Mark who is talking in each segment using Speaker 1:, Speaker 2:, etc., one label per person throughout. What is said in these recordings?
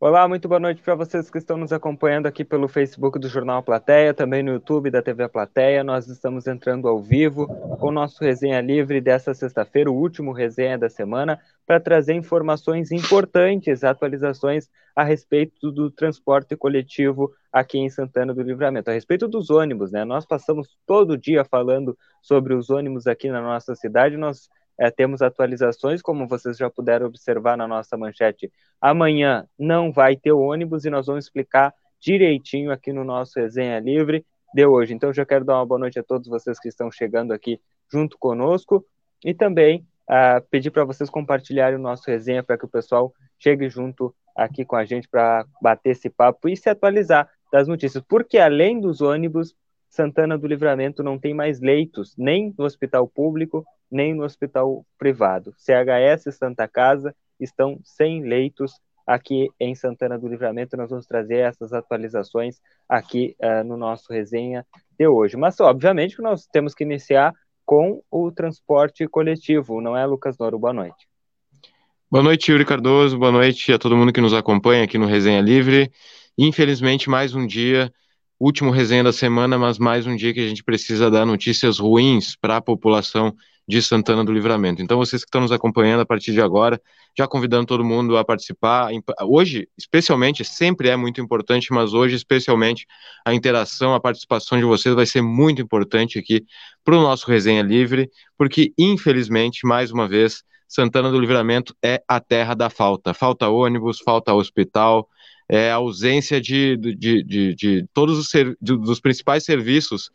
Speaker 1: Olá, muito boa noite para vocês que estão nos acompanhando aqui pelo Facebook do Jornal Plateia, também no YouTube da TV Plateia. Nós estamos entrando ao vivo com o nosso Resenha Livre dessa sexta-feira, o último resenha da semana, para trazer informações importantes, atualizações a respeito do transporte coletivo aqui em Santana do Livramento, a respeito dos ônibus, né? Nós passamos todo dia falando sobre os ônibus aqui na nossa cidade, nós é, temos atualizações, como vocês já puderam observar na nossa manchete. Amanhã não vai ter ônibus e nós vamos explicar direitinho aqui no nosso Resenha Livre de hoje. Então, já quero dar uma boa noite a todos vocês que estão chegando aqui junto conosco e também uh, pedir para vocês compartilharem o nosso resenha para que o pessoal chegue junto aqui com a gente para bater esse papo e se atualizar das notícias. Porque além dos ônibus, Santana do Livramento não tem mais leitos, nem no hospital público, nem no hospital privado. CHS Santa Casa estão sem leitos aqui em Santana do Livramento. Nós vamos trazer essas atualizações aqui uh, no nosso resenha de hoje. Mas, obviamente, que nós temos que iniciar com o transporte coletivo, não é, Lucas Noro? Boa noite.
Speaker 2: Boa noite, Yuri Cardoso. Boa noite a todo mundo que nos acompanha aqui no Resenha Livre. Infelizmente, mais um dia último resenha da semana, mas mais um dia que a gente precisa dar notícias ruins para a população de Santana do Livramento. Então, vocês que estão nos acompanhando a partir de agora, já convidando todo mundo a participar. Hoje, especialmente, sempre é muito importante, mas hoje, especialmente, a interação, a participação de vocês vai ser muito importante aqui para o nosso Resenha Livre, porque, infelizmente, mais uma vez, Santana do Livramento é a terra da falta. Falta ônibus, falta hospital, é, a ausência de, de, de, de todos os ser, dos principais serviços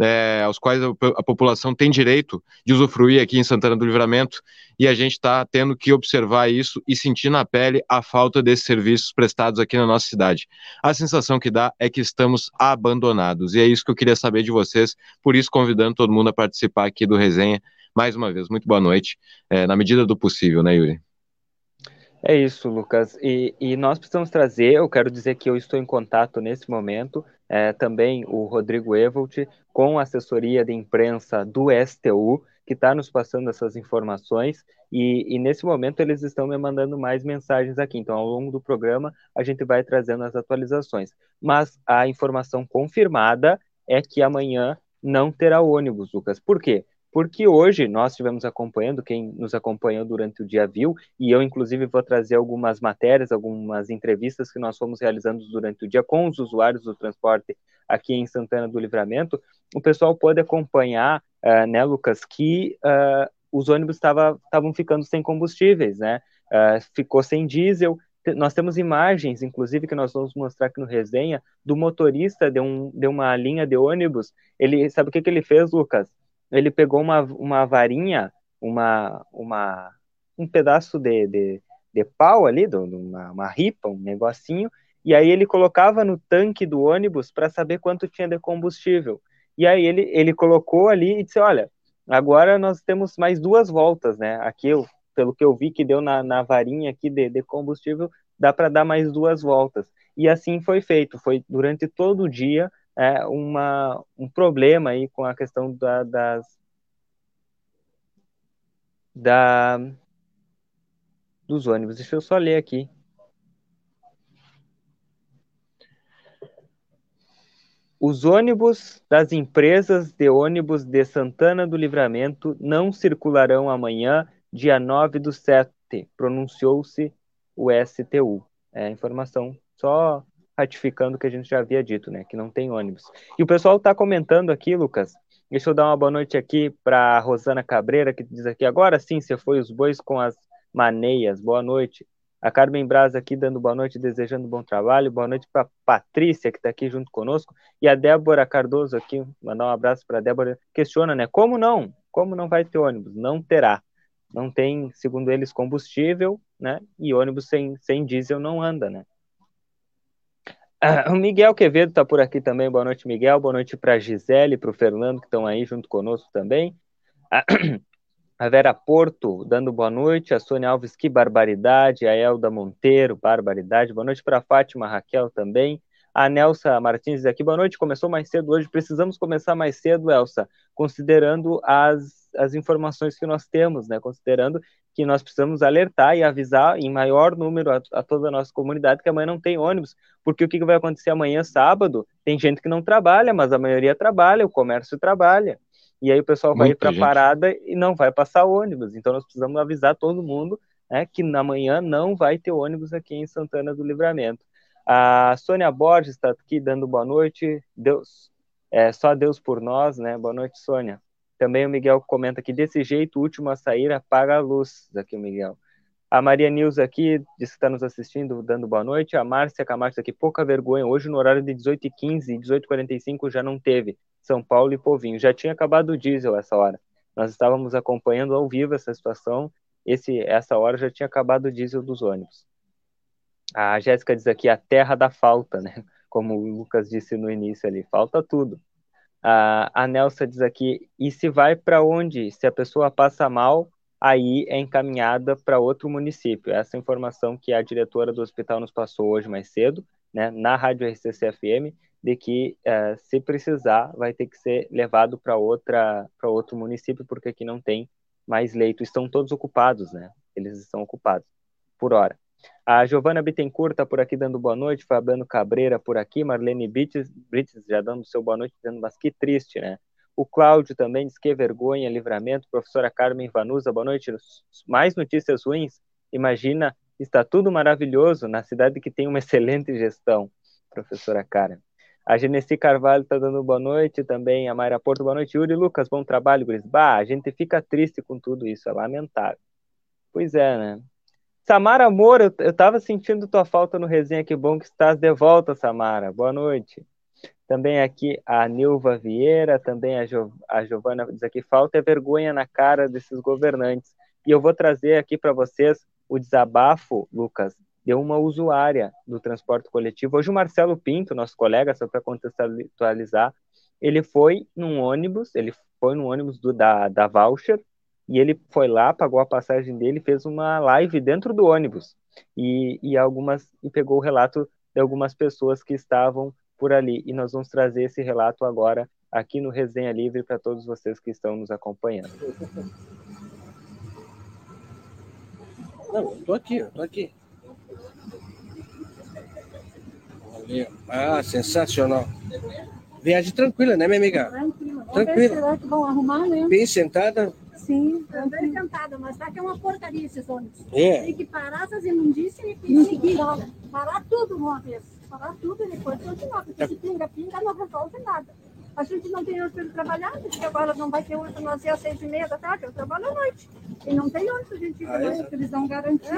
Speaker 2: é, aos quais a, a, população tem direito de usufruir aqui em Santana do Livramento, e a gente está tendo que observar isso e sentir na pele a falta desses serviços prestados aqui na nossa cidade. A sensação que dá é que estamos abandonados, e é isso que eu queria saber de vocês, por isso convidando todo mundo a participar aqui do resenha. Mais uma vez, muito boa noite, é, na medida do possível, né, Yuri?
Speaker 1: É isso, Lucas. E, e, nós precisamos trazer, eu quero dizer que eu estou em contato nesse momento, é, também o Rodrigo Evolt, com a assessoria de imprensa do STU, que está nos passando essas informações, e, e, nesse momento eles estão me mandando mais mensagens aqui. Então, ao longo do programa, a gente vai trazendo as atualizações. Mas a informação confirmada é que amanhã não terá ônibus, Lucas. Por quê? Porque hoje nós estivemos acompanhando, quem nos acompanhou durante o dia viu, e eu inclusive vou trazer algumas matérias, algumas entrevistas que nós fomos realizando durante o dia com os usuários do transporte aqui em Santana do Livramento, o pessoal pode acompanhar, uh, né, Lucas, que uh, os ônibus estavam ficando sem combustíveis, né, uh, ficou sem diesel, nós temos imagens, inclusive, que nós vamos mostrar aqui no resenha, do motorista de, um, de uma linha de ônibus. Ele sabe o que, que ele fez, Lucas? Ele pegou uma, uma varinha, uma, uma, um pedaço de, de, de pau ali, de uma, uma ripa, um negocinho, e aí ele colocava no tanque do ônibus para saber quanto tinha de combustível. E aí ele, ele colocou ali e disse, olha, agora nós temos mais duas voltas, né? Aqui, eu, pelo que eu vi que deu na, na varinha aqui de, de combustível, dá para dar mais duas voltas. E assim foi feito, foi durante todo o dia, é, uma, um problema aí com a questão da, das da dos ônibus. Deixa eu só ler aqui. Os ônibus das empresas de ônibus de Santana do Livramento não circularão amanhã, dia 9 do 7, pronunciou-se o STU. É informação só ratificando o que a gente já havia dito, né? Que não tem ônibus. E o pessoal está comentando aqui, Lucas. Deixa eu dar uma boa noite aqui para Rosana Cabreira, que diz aqui: agora sim, você foi os bois com as maneias. Boa noite. A Carmen Braz aqui dando boa noite, desejando bom trabalho. Boa noite para Patrícia, que está aqui junto conosco. E a Débora Cardoso aqui, mandar um abraço para a Débora. Questiona, né? Como não? Como não vai ter ônibus? Não terá. Não tem, segundo eles, combustível, né? E ônibus sem, sem diesel não anda, né? Ah, o Miguel Quevedo está por aqui também. Boa noite, Miguel. Boa noite para a Gisele, para o Fernando, que estão aí junto conosco também. A Vera Porto dando boa noite. A Sônia Alves, que barbaridade. A Elda Monteiro, barbaridade. Boa noite para a Fátima Raquel também. A Nelsa Martins aqui, boa noite. Começou mais cedo hoje. Precisamos começar mais cedo, Elsa, considerando as, as informações que nós temos, né? Considerando que nós precisamos alertar e avisar em maior número a, a toda a nossa comunidade que amanhã não tem ônibus, porque o que, que vai acontecer amanhã, sábado? Tem gente que não trabalha, mas a maioria trabalha, o comércio trabalha. E aí o pessoal vai Muita ir para a parada e não vai passar ônibus. Então nós precisamos avisar todo mundo né, que na manhã não vai ter ônibus aqui em Santana do Livramento. A Sônia Borges está aqui dando boa noite. Deus, é só Deus por nós, né? Boa noite, Sônia. Também o Miguel comenta que desse jeito, o último a sair apaga a luz. Aqui o Miguel. A Maria Nils aqui diz que está nos assistindo, dando boa noite. A Márcia Camacho aqui, pouca vergonha. Hoje, no horário de 18h15 e 18h45, já não teve. São Paulo e Povinho. Já tinha acabado o diesel essa hora. Nós estávamos acompanhando ao vivo essa situação. Esse, essa hora já tinha acabado o diesel dos ônibus. A Jéssica diz aqui a terra da falta, né? Como o Lucas disse no início ali, falta tudo. A, a Nelsa diz aqui, e se vai para onde? Se a pessoa passa mal, aí é encaminhada para outro município. Essa informação que a diretora do hospital nos passou hoje mais cedo, né, na Rádio RCC-FM, de que uh, se precisar vai ter que ser levado para outra para outro município porque aqui não tem mais leito. Estão todos ocupados, né? Eles estão ocupados por hora. A Giovana Bittencourt está por aqui dando boa noite, Fabiano Cabreira por aqui, Marlene Brits, Brits já dando seu boa noite, dizendo, mas que triste, né? O Cláudio também diz que vergonha, livramento. Professora Carmen Vanusa, boa noite. Mais notícias ruins? Imagina, está tudo maravilhoso na cidade que tem uma excelente gestão, professora Carmen. A Genesi Carvalho está dando boa noite também. A Mayra Porto, boa noite. Yuri Lucas, bom trabalho, Guris. Bah, a gente fica triste com tudo isso, é lamentável. Pois é, né? Samara Moura, eu, eu tava sentindo tua falta no resenha, que bom que estás de volta, Samara. Boa noite. Também aqui a Nilva Vieira, também a, jo, a Giovana diz aqui, falta é vergonha na cara desses governantes. E eu vou trazer aqui para vocês o desabafo, Lucas, de uma usuária do transporte coletivo. Hoje o Marcelo Pinto, nosso colega, só para contextualizar, ele foi num ônibus, ele foi no ônibus do, da, da Voucher, e ele foi lá, pagou a passagem dele, fez uma live dentro do ônibus e, e algumas e pegou o relato de algumas pessoas que estavam por ali e nós vamos trazer esse relato agora aqui no Resenha Livre para todos vocês que estão nos acompanhando.
Speaker 3: Não, tô aqui, tô aqui. Ah, sensacional. Viagem tranquila, né, minha amiga? Tranquila. Tranquila. Será que vão arrumar, né? Bem sentada,
Speaker 4: Sim, também sentada, mas tá que é uma porcaria esses ônibus. É. Tem que parar essas imundícias e seguir. Parar tudo uma vez. Parar tudo e depois continuar. Porque se pinga-pinga não resolve nada. A gente não tem ônibus para trabalhar, porque agora não vai ter ônibus para nós às seis e meia da tarde, eu trabalho à noite. E não tem ônibus, a gente ah, é? eles dão garantia.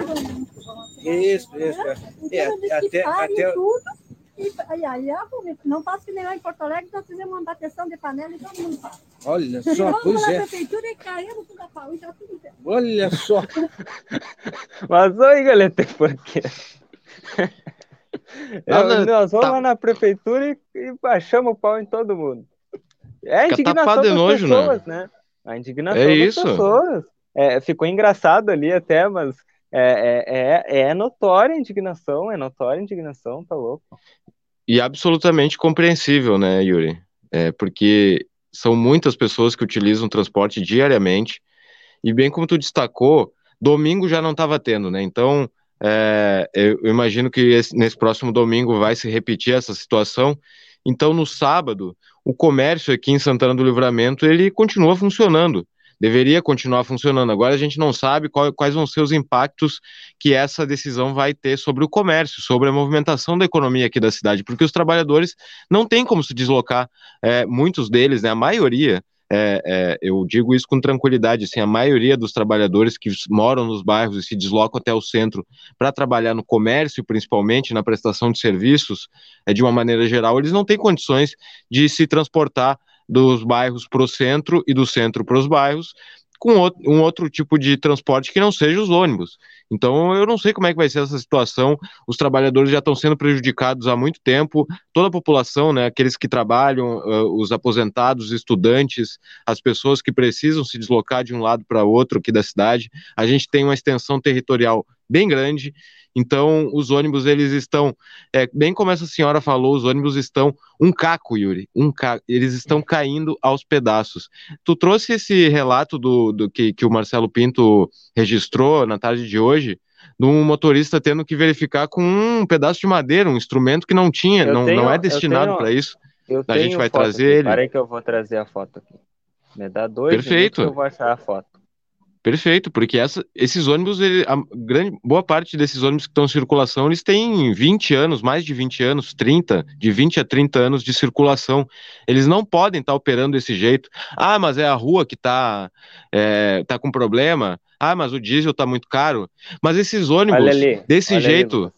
Speaker 3: É. Isso, isso. É.
Speaker 4: Então, é, até, até... tudo e, aí, aí é Não faço que nem lá em Porto Alegre, nós fizemos uma bateção de panela e todo mundo faz.
Speaker 3: Olha só, Vamos pois
Speaker 4: na
Speaker 3: é.
Speaker 4: prefeitura e caímos tudo a pau, e tá tudo.
Speaker 3: Olha só.
Speaker 1: Mas oi, galera, por quê? Eu, nós vamos tá... lá na prefeitura e, e baixamos o pau em todo mundo. É a indignação das nojo, pessoas, né? né? A indignação é das isso. pessoas. É, ficou engraçado ali até, mas é, é, é, é notória a indignação, é notória a indignação, tá louco.
Speaker 2: E absolutamente compreensível, né, Yuri? É, porque são muitas pessoas que utilizam transporte diariamente, e bem como tu destacou, domingo já não estava tendo, né? Então, é, eu, imagino que esse, nesse próximo domingo vai se repetir essa situação. Então, no sábado, o comércio aqui em Santana do Livramento ele continua funcionando deveria continuar funcionando. Agora a gente não sabe qual, quais vão ser os impactos que essa decisão vai ter sobre o comércio, sobre a movimentação da economia aqui da cidade, porque os trabalhadores não têm como se deslocar, é, muitos deles, né, a maioria. É, é, eu digo isso com tranquilidade, assim, a maioria dos trabalhadores que moram nos bairros e se deslocam até o centro para trabalhar no comércio, principalmente na prestação de serviços, é, de uma maneira geral, eles não têm condições de se transportar dos bairros para o centro e do centro para os bairros, com um outro tipo de transporte que não seja os ônibus. Então, eu não sei como é que vai ser essa situação. Os trabalhadores já estão sendo prejudicados há muito tempo, toda a população, né, aqueles que trabalham, uh, os aposentados, estudantes, as pessoas que precisam se deslocar de um lado para outro aqui da cidade. A gente tem uma extensão territorial bem grande. Então, os ônibus, eles estão, é, bem como essa senhora falou, os ônibus estão um caco, Yuri, um caco, eles estão caindo aos pedaços. Tu trouxe esse relato do, do que, que o Marcelo Pinto registrou na tarde de hoje, de um motorista tendo que verificar com um pedaço de madeira, um instrumento que não tinha, não,
Speaker 1: tenho,
Speaker 2: não é destinado para isso. a gente vai trazer
Speaker 1: aqui.
Speaker 2: ele.
Speaker 1: Parei que eu vou trazer a foto aqui. Me dá dois
Speaker 2: Perfeito.
Speaker 1: eu vou achar a foto.
Speaker 2: Perfeito, porque essa, esses ônibus, ele, a grande, boa parte desses ônibus que estão em circulação, eles têm 20 anos, mais de 20 anos, 30, de 20 a 30 anos de circulação. Eles não podem estar tá operando desse jeito. Ah, mas é a rua que está é, tá com problema. Ah, mas o diesel está muito caro. Mas esses ônibus, ali, desse jeito,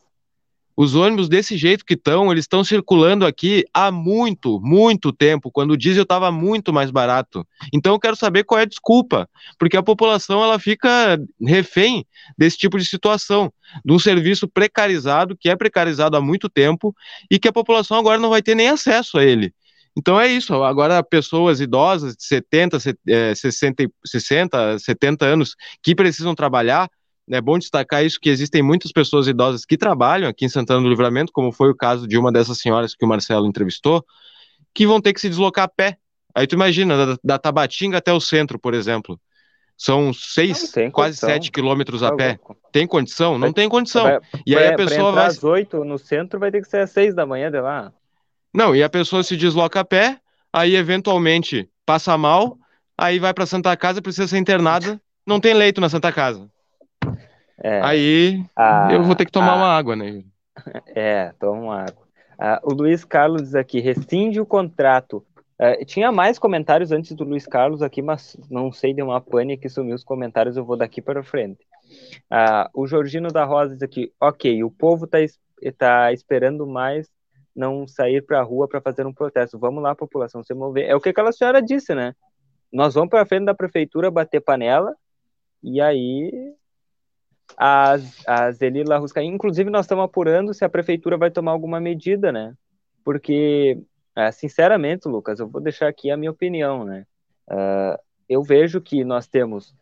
Speaker 2: os ônibus desse jeito que estão, eles estão circulando aqui há muito, muito tempo, quando o diesel estava muito mais barato. Então eu quero saber qual é a desculpa, porque a população ela fica refém desse tipo de situação, de um serviço precarizado, que é precarizado há muito tempo, e que a população agora não vai ter nem acesso a ele. Então é isso. Agora, pessoas idosas de 70, 60, 60, 70 anos que precisam trabalhar, é bom destacar isso que existem muitas pessoas idosas que trabalham aqui em Santana do Livramento, como foi o caso de uma dessas senhoras que o Marcelo entrevistou, que vão ter que se deslocar a pé. Aí tu imagina, da, da Tabatinga até o centro, por exemplo. São seis, quase sete quilômetros a tá pé. Tem condição? Não tem condição. Vai,
Speaker 1: e aí a pessoa vai. às oito no centro vai ter que ser às seis da manhã de lá.
Speaker 2: Não, e a pessoa se desloca a pé, aí eventualmente passa mal, aí vai para Santa Casa, precisa ser internada, não tem leito na Santa Casa. É, Aí eu vou ter que tomar uma água, né?
Speaker 1: É, toma uma água. Ah, o Luiz Carlos diz aqui, rescinde o contrato. Uh, tinha mais comentários antes do Luiz Carlos aqui, mas não sei, deu uma pane que sumiu os comentários, eu vou daqui para frente. O Georgino da Rosa diz aqui, ok, o povo está tá esperando mais não sair para a rua para fazer um protesto. Vamos lá, população, se mover. É o que aquela senhora disse, né? Nós vamos para frente da prefeitura bater panela e aí a, a Zelila Rusca. Inclusive, nós estamos apurando se a prefeitura vai tomar alguma medida, né? Porque, é, sinceramente, Lucas, eu vou deixar aqui a minha opinião, né? Uh, eu vejo que nós temos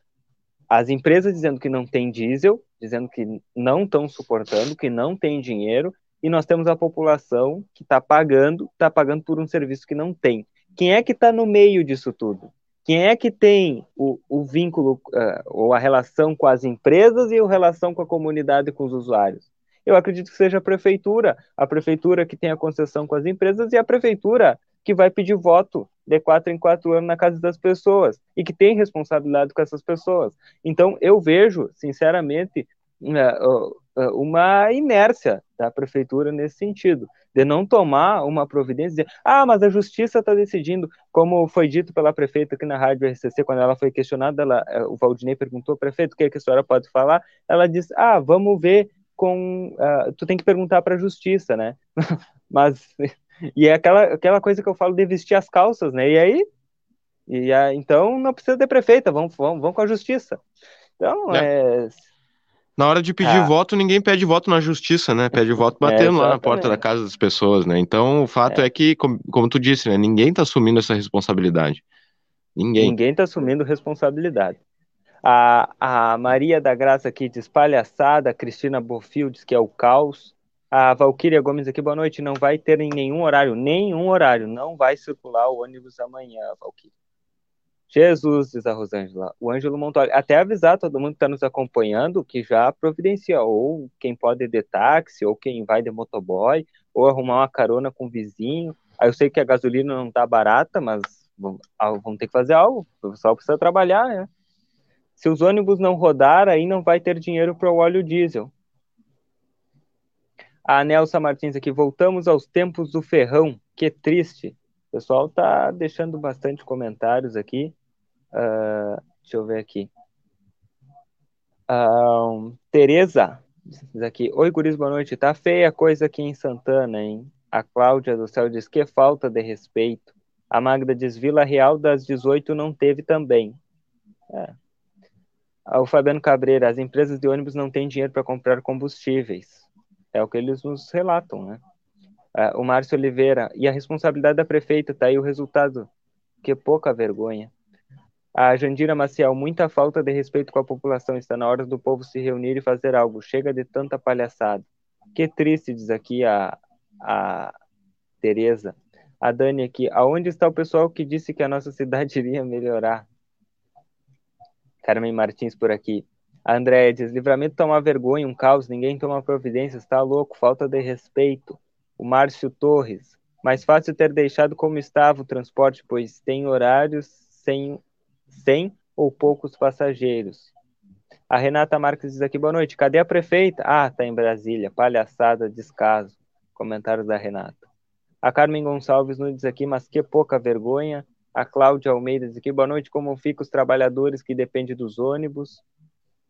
Speaker 1: as empresas dizendo que não tem diesel, dizendo que não estão suportando, que não tem dinheiro, e nós temos a população que está pagando, está pagando por um serviço que não tem. Quem é que está no meio disso tudo? Quem é que tem o, o vínculo uh, ou a relação com as empresas e a relação com a comunidade e com os usuários? Eu acredito que seja a prefeitura, a prefeitura que tem a concessão com as empresas e a prefeitura que vai pedir voto de quatro em quatro anos na casa das pessoas e que tem responsabilidade com essas pessoas. Então, eu vejo, sinceramente, uma inércia da prefeitura nesse sentido de não tomar uma providência, dizer, ah, mas a justiça está decidindo, como foi dito pela prefeita aqui na rádio RCC, quando ela foi questionada, ela, eh, o Valdinei perguntou, prefeito, o que, é que a senhora pode falar? Ela disse, ah, vamos ver com, uh, tu tem que perguntar para a justiça, né? mas, e é aquela, aquela coisa que eu falo de vestir as calças, né? E aí, e, então não precisa de prefeita, vamos, vamos, vamos com a justiça. Então, é, é
Speaker 2: na hora de pedir ah. voto, ninguém pede voto na justiça, né? Pede voto é, batendo é, lá na porta da casa das pessoas, né? Então, o fato é, é que, como, como, tu disse, né? Ninguém tá assumindo essa responsabilidade. Ninguém.
Speaker 1: Ninguém tá assumindo responsabilidade. A, a Maria da Graça aqui diz palhaçada, a Cristina Bofil diz que é o caos. A Valquíria Gomes aqui, boa noite. Não vai ter em nenhum horário, nenhum horário. Não vai circular o ônibus amanhã, Valquíria. Jesus, diz a Rosângela, o Ângelo Montoli. Até avisar todo mundo que está nos acompanhando que já providencia, ou quem pode ir de táxi, ou quem vai de motoboy, ou arrumar uma carona com o vizinho. Aí eu sei que a gasolina não está barata, mas vamos, ter que fazer algo. O pessoal precisa trabalhar, né? Se os ônibus não rodar, aí não vai ter dinheiro para o óleo diesel. A Nelsa Martins aqui, voltamos aos tempos do ferrão, que triste. O pessoal tá deixando bastante comentários aqui. Uh, deixa eu ver aqui. Uh, Tereza diz aqui: Oi, guris, boa noite. Tá feia a coisa aqui em Santana, hein? A Cláudia do Céu diz que falta de respeito. A Magda diz: Vila Real das 18 não teve também. É. O Fabiano Cabreira: As empresas de ônibus não têm dinheiro para comprar combustíveis. É o que eles nos relatam, né? uh, o Márcio Oliveira, e a responsabilidade da prefeita, tá aí o resultado. Que pouca vergonha. A Jandira Maciel, muita falta de respeito com a população. Está na hora do povo se reunir e fazer algo. Chega de tanta palhaçada. Que triste, diz aqui a, a Tereza. A Dani aqui. Aonde está o pessoal que disse que a nossa cidade iria melhorar? Carmen Martins por aqui. A Andréia diz: livramento toma vergonha, um caos, ninguém toma providência, está louco, falta de respeito. O Márcio Torres. Mais fácil ter deixado como estava o transporte, pois tem horários sem, sem ou poucos passageiros. A Renata Marques diz aqui, boa noite. Cadê a prefeita? Ah, tá em Brasília. Palhaçada, descaso. Comentários da Renata. A Carmen Gonçalves nos diz aqui, mas que pouca vergonha. A Cláudia Almeida diz aqui, boa noite. Como ficam os trabalhadores que dependem dos ônibus?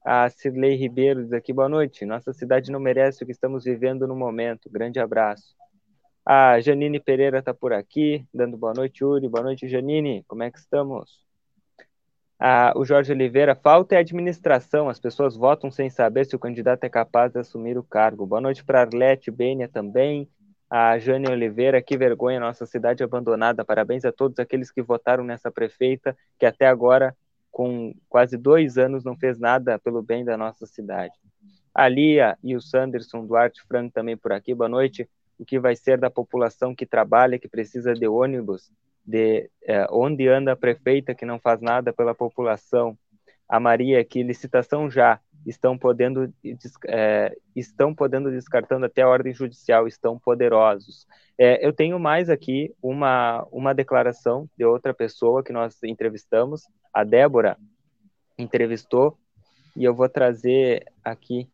Speaker 1: A Cirlei Ribeiro diz aqui, boa noite. Nossa cidade não merece o que estamos vivendo no momento. Grande abraço. A Janine Pereira está por aqui, dando boa noite, Yuri. Boa noite, Janine. Como é que estamos? Ah, o Jorge Oliveira, falta é administração, as pessoas votam sem saber se o candidato é capaz de assumir o cargo. Boa noite para Arlete Bênia também, a Jane Oliveira, que vergonha, nossa cidade abandonada. Parabéns a todos aqueles que votaram nessa prefeita, que até agora, com quase dois anos, não fez nada pelo bem da nossa cidade. A Lia e o Sanderson Duarte Franco também por aqui, boa noite. O que vai ser da população que trabalha, que precisa de ônibus? De é, onde anda a prefeita que não faz nada pela população, a Maria que licitação já estão podendo é, estão podendo descartando até a ordem judicial estão poderosos. É, eu tenho mais aqui uma uma declaração de outra pessoa que nós entrevistamos, a Débora entrevistou e eu vou trazer aqui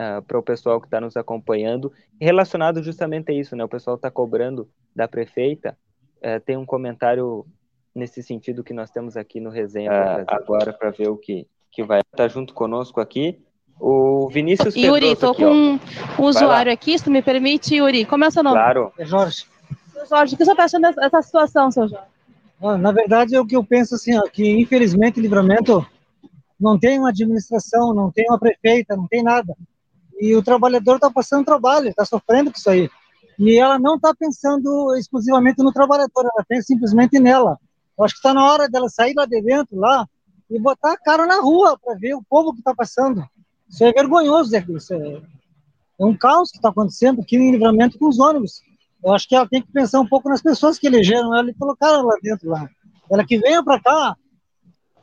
Speaker 1: uh, para o pessoal que está nos acompanhando, relacionado justamente a isso, né? O pessoal está cobrando da prefeita é, tem um comentário nesse sentido que nós temos aqui no resenha é, agora para ver o que, que vai estar junto conosco aqui. O Vinícius
Speaker 5: Yuri, estou com um usuário aqui, se tu me permite, Yuri. Como é o seu nome?
Speaker 1: Claro.
Speaker 6: É Jorge.
Speaker 5: Jorge, o que você está achando dessa situação, seu Jorge?
Speaker 6: Na verdade, é o que eu penso assim, ó, que infelizmente Livramento não tem uma administração, não tem uma prefeita, não tem nada. E o trabalhador está passando trabalho, está sofrendo com isso aí. E ela não está pensando exclusivamente no trabalhador, ela pensa simplesmente nela. Eu acho que está na hora dela sair lá de dentro, lá, e botar a cara na rua para ver o povo que está passando. Isso é vergonhoso, Zé. Isso é, é um caos que está acontecendo aqui em livramento com os ônibus. Eu acho que ela tem que pensar um pouco nas pessoas que elegeram ela e colocaram lá dentro. lá. Ela que venha para cá,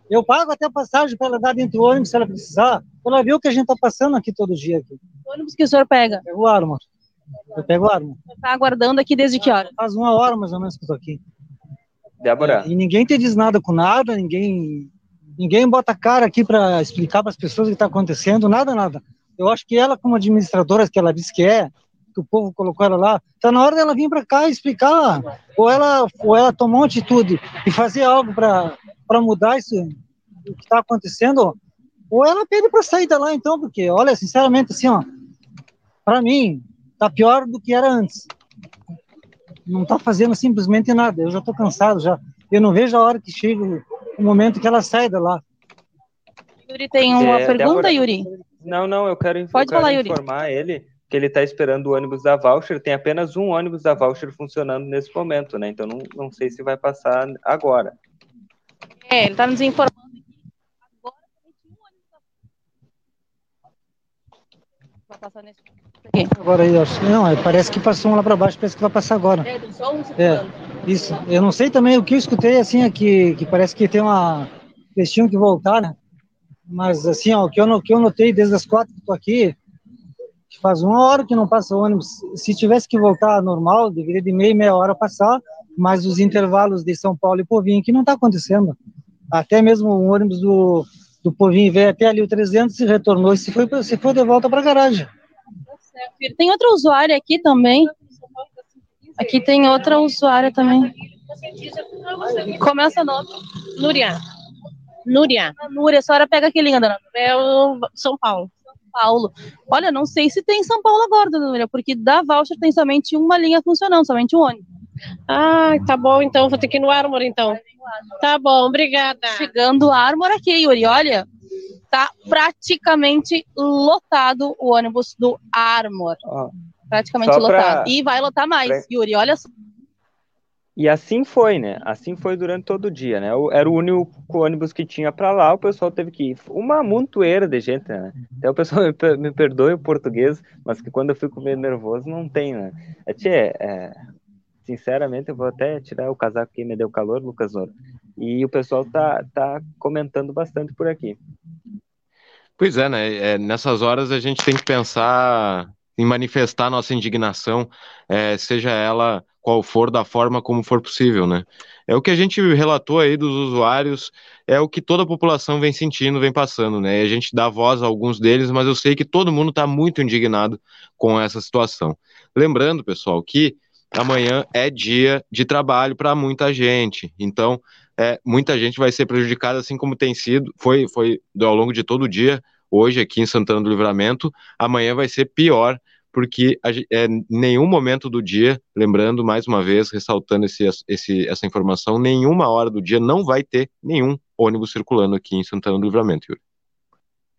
Speaker 6: eu pago até a passagem para ela dar dentro do ônibus se ela precisar, para ela ver o que a gente está passando aqui todo dia. Aqui.
Speaker 5: O ônibus que o senhor pega?
Speaker 6: É o Arma. Eu pego a arma.
Speaker 5: Você tá aguardando aqui desde que hora?
Speaker 6: Faz uma hora mais ou menos que eu tô aqui.
Speaker 1: Débora.
Speaker 6: E ninguém te diz nada com nada, ninguém ninguém bota cara aqui para explicar para as pessoas o que está acontecendo, nada, nada. Eu acho que ela, como administradora, que ela disse que é, que o povo colocou ela lá, tá na hora dela vir para cá e explicar, ou ela, ou ela tomar uma atitude e fazer algo para mudar isso, o que está acontecendo, ou ela pede para sair da lá, então, porque, olha, sinceramente, assim, ó, para mim, Tá pior do que era antes. Não tá fazendo simplesmente nada. Eu já tô cansado já. Eu não vejo a hora que chega o momento que ela sai da lá.
Speaker 5: Yuri tem uma é, pergunta, Débora... Yuri?
Speaker 1: Não, não, eu quero,
Speaker 5: Pode
Speaker 1: eu quero
Speaker 5: falar,
Speaker 1: informar Yuri. ele que ele está esperando o ônibus da Voucher. Tem apenas um ônibus da Voucher funcionando nesse momento, né? Então não, não sei se vai passar agora.
Speaker 5: É, ele está nos informando agora tem um ônibus
Speaker 6: Vai passar nesse Agora aí, acho. Não, é, parece que passou um lá para baixo, parece que vai passar agora.
Speaker 5: É, só um
Speaker 6: é, isso. Eu não sei também o que eu escutei, assim, é que, que parece que tem uma. Eles tinham que voltar, né? Mas, assim, ó, o que eu, o que eu notei desde as quatro que tô aqui, que faz uma hora que não passa o ônibus. Se tivesse que voltar normal, deveria de meia, meia hora passar, mas os intervalos de São Paulo e Povinho que não está acontecendo. Até mesmo o ônibus do, do Povinho veio até ali o 300 e retornou e se foi, se foi de volta para a garagem.
Speaker 5: Tem outra usuária aqui também. Aqui tem outra usuária também. Como é seu nome?
Speaker 7: Núria. Núria.
Speaker 5: A Núria, a senhora pega que linha, dona?
Speaker 7: É o São Paulo.
Speaker 5: São Paulo. Olha, não sei se tem São Paulo agora, dona Núria, porque da voucher tem somente uma linha funcionando, somente um ônibus.
Speaker 7: Ah, tá bom, então vou ter que ir no Armor, então. Tá bom, obrigada.
Speaker 5: Chegando o Armor aqui, Yuri, olha tá praticamente lotado o ônibus do Armor. praticamente lotado. Pra... E vai lotar mais, pra... Yuri, olha só.
Speaker 1: e assim foi, né? Assim foi durante todo o dia, né? Era o único ônibus que tinha para lá, o pessoal teve que ir. Uma montoeira de gente, né? Até o pessoal me perdoe o português, mas que quando eu fico meio nervoso não tem, né? É, tchê, é, sinceramente, eu vou até tirar o casaco que me deu calor, Lucas Ouro. E o pessoal tá, tá comentando bastante por aqui.
Speaker 2: Pois é, né? É, nessas horas a gente tem que pensar em manifestar nossa indignação, é, seja ela qual for, da forma como for possível, né? É o que a gente relatou aí dos usuários, é o que toda a população vem sentindo, vem passando, né? E a gente dá voz a alguns deles, mas eu sei que todo mundo está muito indignado com essa situação. Lembrando, pessoal, que amanhã é dia de trabalho para muita gente, então é, muita gente vai ser prejudicada, assim como tem sido, foi, foi ao longo de todo o dia, hoje aqui em Santana do Livramento, amanhã vai ser pior porque é, nenhum momento do dia, lembrando mais uma vez, ressaltando esse, esse, essa informação, nenhuma hora do dia não vai ter nenhum ônibus circulando aqui em Santana do Livramento, Yuri.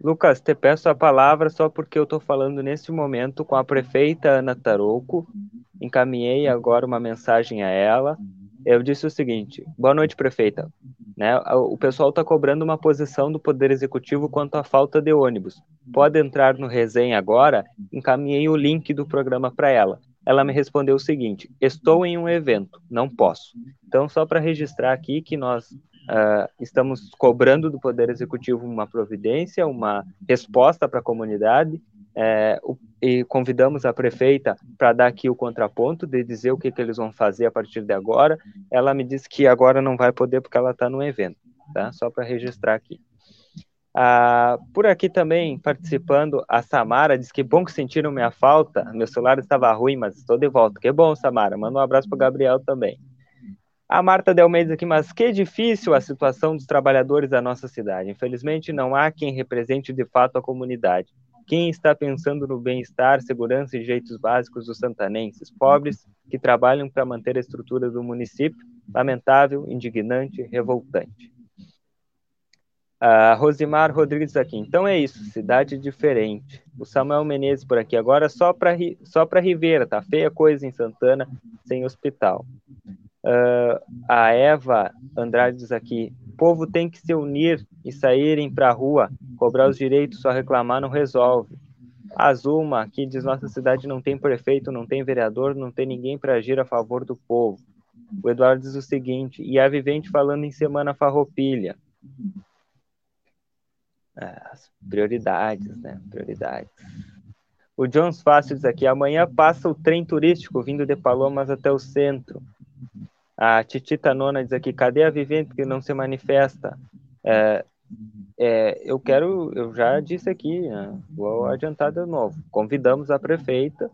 Speaker 1: Lucas, te peço a palavra só porque eu estou falando nesse momento com a prefeita Ana Tarouco. Encaminhei agora uma mensagem a ela. Eu disse o seguinte: boa noite, prefeita. Né? O pessoal está cobrando uma posição do Poder Executivo quanto à falta de ônibus. Pode entrar no resenha agora? Encaminhei o link do programa para ela. Ela me respondeu o seguinte: estou em um evento, não posso. Então, só para registrar aqui que nós uh, estamos cobrando do Poder Executivo uma providência, uma resposta para a comunidade. É, e convidamos a prefeita para dar aqui o contraponto, de dizer o que, que eles vão fazer a partir de agora. Ela me disse que agora não vai poder porque ela está no evento, tá? Só para registrar aqui. Ah, por aqui também participando, a Samara diz que bom que sentiram minha falta. Meu celular estava ruim, mas estou de volta. Que bom, Samara. Manda um abraço para o Gabriel também. A Marta Delmeida aqui, mas que difícil a situação dos trabalhadores da nossa cidade. Infelizmente, não há quem represente de fato a comunidade. Quem está pensando no bem-estar, segurança e direitos básicos dos santanenses, pobres que trabalham para manter a estrutura do município? Lamentável, indignante, revoltante. Uh, Rosimar Rodrigues aqui. Então é isso, cidade diferente. O Samuel Menezes por aqui. Agora só para só para Ribeira, tá feia coisa em Santana, sem hospital. Uh, a Eva Andrade diz aqui: povo tem que se unir e saírem para a rua, cobrar os direitos, só reclamar não resolve. A Zuma aqui diz: nossa cidade não tem prefeito, não tem vereador, não tem ninguém para agir a favor do povo. O Eduardo diz o seguinte: e a Vivente falando em semana farroupilha. As prioridades, né? Prioridades. O Jones Fácil diz aqui: amanhã passa o trem turístico vindo de Palomas até o centro. A Titita Nona diz aqui, cadê a vivente que não se manifesta? É, é, eu quero, eu já disse aqui, né, vou adiantar de novo. Convidamos a prefeita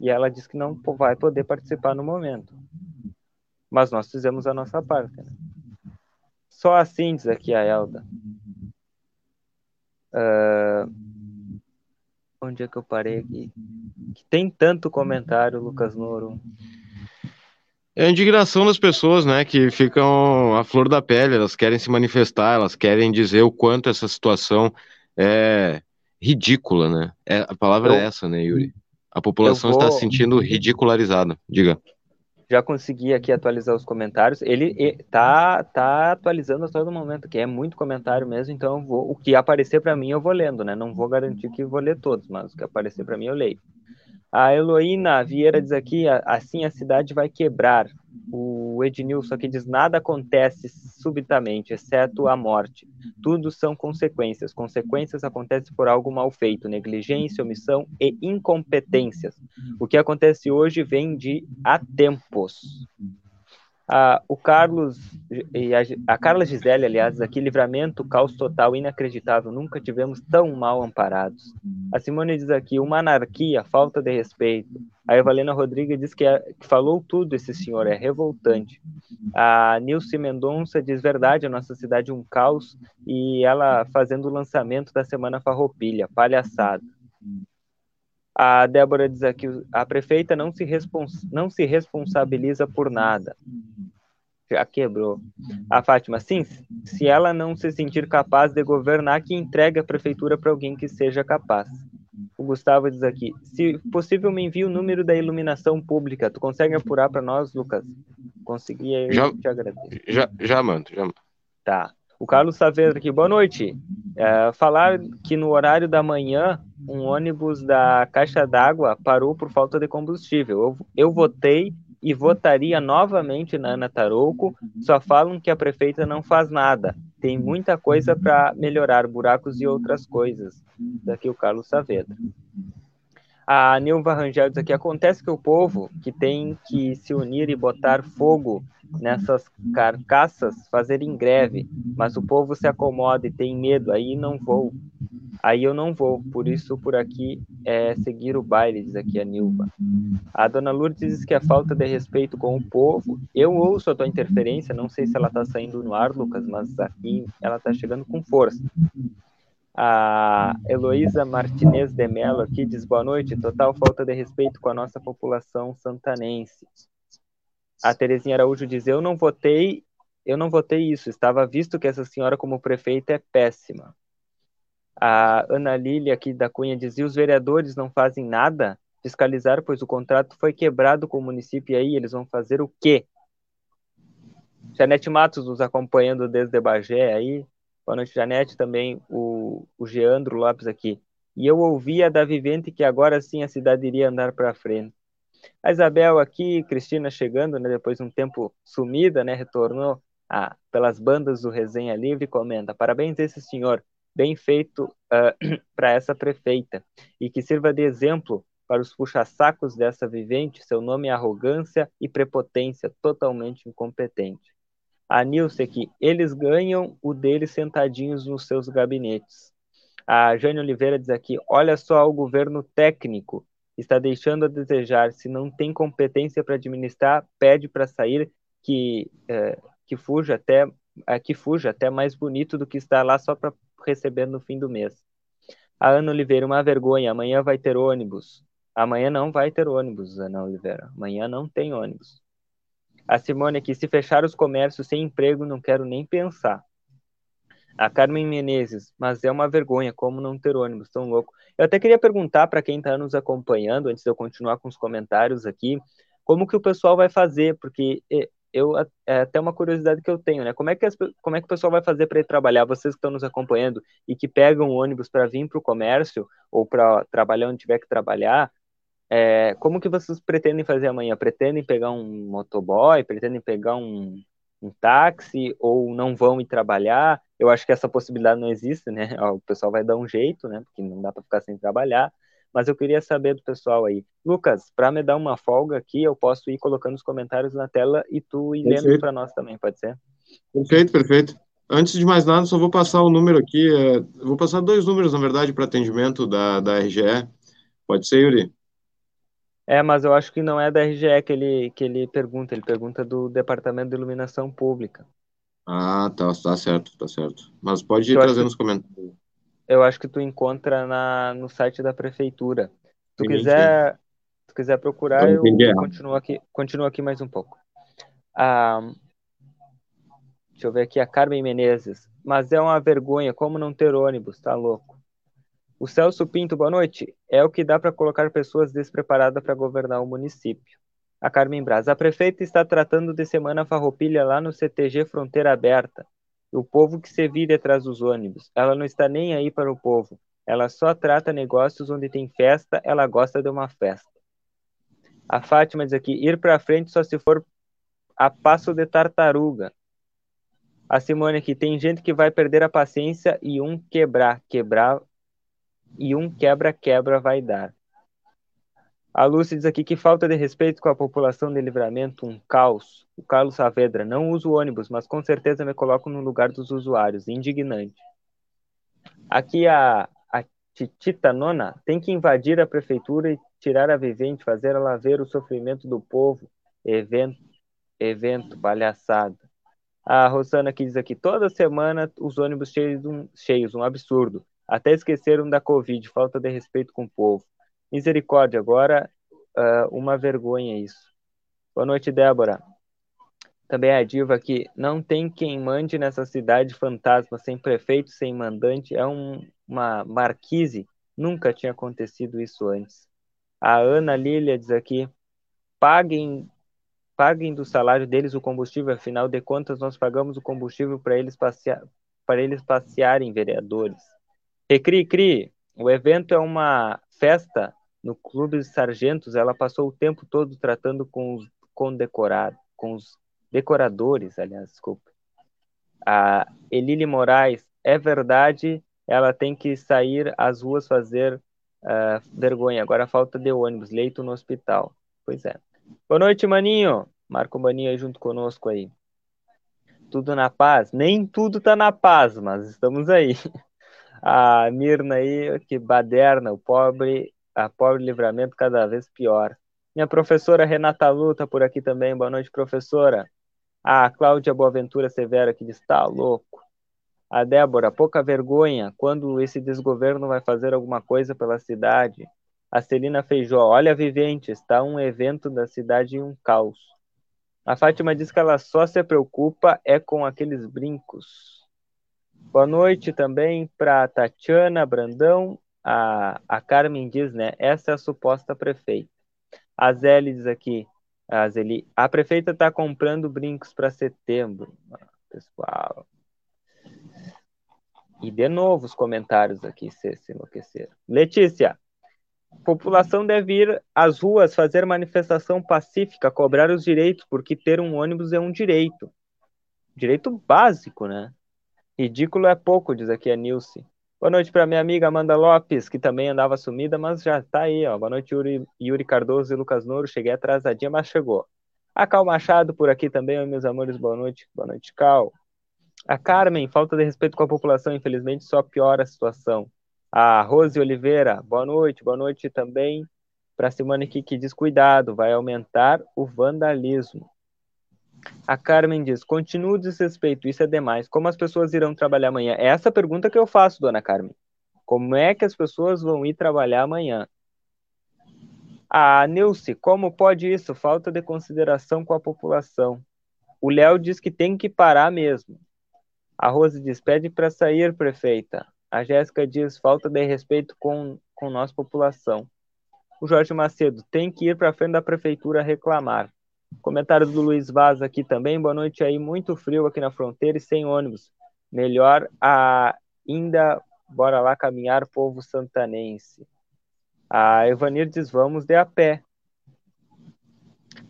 Speaker 1: e ela disse que não vai poder participar no momento. Mas nós fizemos a nossa parte. Né? Só assim, diz aqui a Elda. Uh, onde é que eu parei aqui? Que tem tanto comentário, Lucas Noro.
Speaker 2: É a indignação das pessoas, né, que ficam à flor da pele, elas querem se manifestar, elas querem dizer o quanto essa situação é ridícula, né? É, a palavra eu, é essa, né, Yuri? A população vou... está se sentindo ridicularizada. Diga.
Speaker 1: Já consegui aqui atualizar os comentários. Ele tá, tá atualizando a todo momento, que é muito comentário mesmo, então vou, o que aparecer para mim eu vou lendo, né? Não vou garantir que vou ler todos, mas o que aparecer para mim eu leio. A Heloína Vieira diz aqui, assim a cidade vai quebrar. O Ednilson aqui diz, nada acontece subitamente, exceto a morte. Tudo são consequências. Consequências acontecem por algo mal feito, negligência, omissão e incompetências. O que acontece hoje vem de há tempos. Ah, o Carlos e a, a Carla Gisele, aliás, aqui, livramento, caos total, inacreditável, nunca tivemos tão mal amparados. A Simone diz aqui, uma anarquia, falta de respeito. A Evalena Rodrigues diz que, é, que falou tudo esse senhor, é revoltante. A Nilce Mendonça diz verdade, a nossa cidade é um caos, e ela fazendo o lançamento da Semana Farroupilha, palhaçada. A Débora diz aqui: a prefeita não se, respons não se responsabiliza por nada. Já quebrou. A Fátima, sim, se ela não se sentir capaz de governar, que entregue a prefeitura para alguém que seja capaz. O Gustavo diz aqui: se possível, me envie o número da iluminação pública. Tu consegue apurar para nós, Lucas? Conseguir,
Speaker 2: já,
Speaker 1: te agradeço.
Speaker 2: Já, já mando, já mando.
Speaker 1: Tá. O Carlos Saavedra aqui, boa noite. É, falar que no horário da manhã um ônibus da Caixa d'Água parou por falta de combustível. Eu, eu votei e votaria novamente na Ana Tarouco, só falam que a prefeita não faz nada. Tem muita coisa para melhorar, buracos e outras coisas. Daqui o Carlos Saavedra. A Nilva Rangel diz aqui: acontece que o povo que tem que se unir e botar fogo nessas carcaças fazerem greve, mas o povo se acomoda e tem medo, aí não vou. Aí eu não vou, por isso por aqui é seguir o baile, diz aqui a Nilva. A dona Lourdes diz que a falta de respeito com o povo. Eu ouço a tua interferência, não sei se ela está saindo no ar, Lucas, mas aqui ela está chegando com força. A Heloísa Martinez de Mello aqui diz boa noite, total falta de respeito com a nossa população santanense. A Terezinha Araújo diz: Eu não votei, eu não votei isso. Estava visto que essa senhora, como prefeita, é péssima. A Ana Lília aqui da Cunha diz: e os vereadores não fazem nada? Fiscalizar, pois o contrato foi quebrado com o município e aí eles vão fazer o quê? Janete Matos nos acompanhando desde Bagé aí. Boa noite, Janete. Também o, o Geandro Lopes aqui. E eu ouvia da Vivente que agora sim a cidade iria andar para frente. A Isabel aqui, Cristina chegando, né, depois de um tempo sumida, né, retornou a, pelas bandas do Resenha Livre comenta: Parabéns esse senhor, bem feito uh, para essa prefeita, e que sirva de exemplo para os puxa-sacos dessa vivente, seu nome é arrogância e prepotência, totalmente incompetente. A Nilce aqui, eles ganham o deles sentadinhos nos seus gabinetes. A Jane Oliveira diz aqui, olha só o governo técnico, está deixando a desejar, se não tem competência para administrar, pede para sair, que, é, que fuja até é, que fuja até mais bonito do que está lá só para receber no fim do mês. A Ana Oliveira, uma vergonha, amanhã vai ter ônibus. Amanhã não vai ter ônibus, Ana Oliveira. Amanhã não tem ônibus. A Simone aqui, se fechar os comércios sem emprego, não quero nem pensar. A Carmen Menezes, mas é uma vergonha, como não ter ônibus tão louco. Eu até queria perguntar para quem está nos acompanhando, antes de eu continuar com os comentários aqui, como que o pessoal vai fazer, porque eu é até uma curiosidade que eu tenho, né? Como é que, as, como é que o pessoal vai fazer para ir trabalhar? Vocês que estão nos acompanhando e que pegam ônibus para vir para o comércio ou para trabalhar onde tiver que trabalhar, é, como que vocês pretendem fazer amanhã? Pretendem pegar um motoboy? Pretendem pegar um, um táxi ou não vão ir trabalhar. Eu acho que essa possibilidade não existe, né? O pessoal vai dar um jeito, né? Porque não dá para ficar sem trabalhar. Mas eu queria saber do pessoal aí. Lucas, para me dar uma folga aqui, eu posso ir colocando os comentários na tela e tu ir perfeito. lendo para nós também, pode ser?
Speaker 2: Perfeito, perfeito. Antes de mais nada, só vou passar o número aqui. É, vou passar dois números, na verdade, para atendimento da, da RGE. Pode ser, Yuri?
Speaker 1: É, mas eu acho que não é da RGE que ele, que ele pergunta, ele pergunta do Departamento de Iluminação Pública.
Speaker 2: Ah, tá, tá certo, tá certo. Mas pode eu trazendo os comentários.
Speaker 1: Eu acho que tu encontra na, no site da prefeitura. Se tu quiser, se tu quiser procurar, eu, eu continuo aqui, continuo aqui mais um pouco. Ah, deixa eu ver aqui a Carmen Menezes. Mas é uma vergonha, como não ter ônibus, tá louco. O Celso Pinto, boa noite. É o que dá para colocar pessoas despreparadas para governar o município. A Carmen Braz, a prefeita está tratando de semana farroupilha lá no CTG Fronteira Aberta. O povo que se vire atrás dos ônibus. Ela não está nem aí para o povo. Ela só trata negócios onde tem festa, ela gosta de uma festa. A Fátima diz aqui, ir para frente só se for a passo de tartaruga. A Simone aqui, tem gente que vai perder a paciência e um quebrar. Quebrar e um quebra-quebra vai dar. A Lúcia diz aqui que falta de respeito com a população de livramento, um caos. O Carlos Saavedra, não uso ônibus, mas com certeza me coloco no lugar dos usuários, indignante. Aqui a, a Titita Nona tem que invadir a prefeitura e tirar a vivente, fazer ela ver o sofrimento do povo. Evento, evento, palhaçada. A Rosana aqui diz aqui, toda semana os ônibus cheios, um, cheios, um absurdo. Até esqueceram da Covid, falta de respeito com o povo. Misericórdia, agora uh, uma vergonha isso. Boa noite, Débora. Também a diva aqui. Não tem quem mande nessa cidade fantasma, sem prefeito, sem mandante. É um, uma marquise. Nunca tinha acontecido isso antes. A Ana Lília diz aqui: paguem paguem do salário deles o combustível, afinal de contas nós pagamos o combustível para eles passear, eles passearem, vereadores. Recri, cri, o evento é uma festa no Clube de Sargentos, ela passou o tempo todo tratando com os condecorados, com os decoradores, aliás, desculpa. A Elile Moraes, é verdade, ela tem que sair às ruas fazer uh, vergonha. Agora falta de ônibus, leito no hospital. Pois é. Boa noite, maninho. Marco Maninho aí junto conosco aí. Tudo na paz? Nem tudo tá na paz, mas estamos aí. A Mirna aí, que baderna, o pobre, a pobre livramento cada vez pior. Minha professora Renata Luta por aqui também. Boa noite, professora. A Cláudia Boaventura Severo que está louco. A Débora, pouca vergonha, quando esse desgoverno vai fazer alguma coisa pela cidade. A Celina Feijó, olha Vivente, está um evento da cidade em um caos. A Fátima diz que ela só se preocupa é com aqueles brincos. Boa noite também para Tatiana Brandão. A, a Carmen diz, né? Essa é a suposta prefeita. A Zélia diz aqui, a Zeli, a prefeita está comprando brincos para setembro. Pessoal, e de novo os comentários aqui se, se enlouqueceram. Letícia, população deve ir às ruas fazer manifestação pacífica, cobrar os direitos, porque ter um ônibus é um direito. Direito básico, né? Ridículo é pouco, diz aqui a Nilce. Boa noite para minha amiga Amanda Lopes, que também andava sumida, mas já está aí, ó. Boa noite, Yuri, Yuri Cardoso e Lucas Nouro. Cheguei atrasadinha, mas chegou. A Cal Machado por aqui também, meus amores. Boa noite. Boa noite, Cal. A Carmen, falta de respeito com a população, infelizmente, só piora a situação. A Rose Oliveira, boa noite, boa noite também para a que diz cuidado, vai aumentar o vandalismo. A Carmen diz: continua o desrespeito, isso é demais. Como as pessoas irão trabalhar amanhã? É essa pergunta que eu faço, dona Carmen. Como é que as pessoas vão ir trabalhar amanhã? A Nilce, como pode isso? Falta de consideração com a população. O Léo diz que tem que parar mesmo. A Rose diz: pede para sair, prefeita. A Jéssica diz: falta de respeito com, com nossa população. O Jorge Macedo: tem que ir para frente da prefeitura reclamar. Comentário do Luiz Vaz aqui também. Boa noite aí. Muito frio aqui na fronteira e sem ônibus. Melhor ainda. Bora lá caminhar, povo santanense. A Evanir diz: vamos de a pé.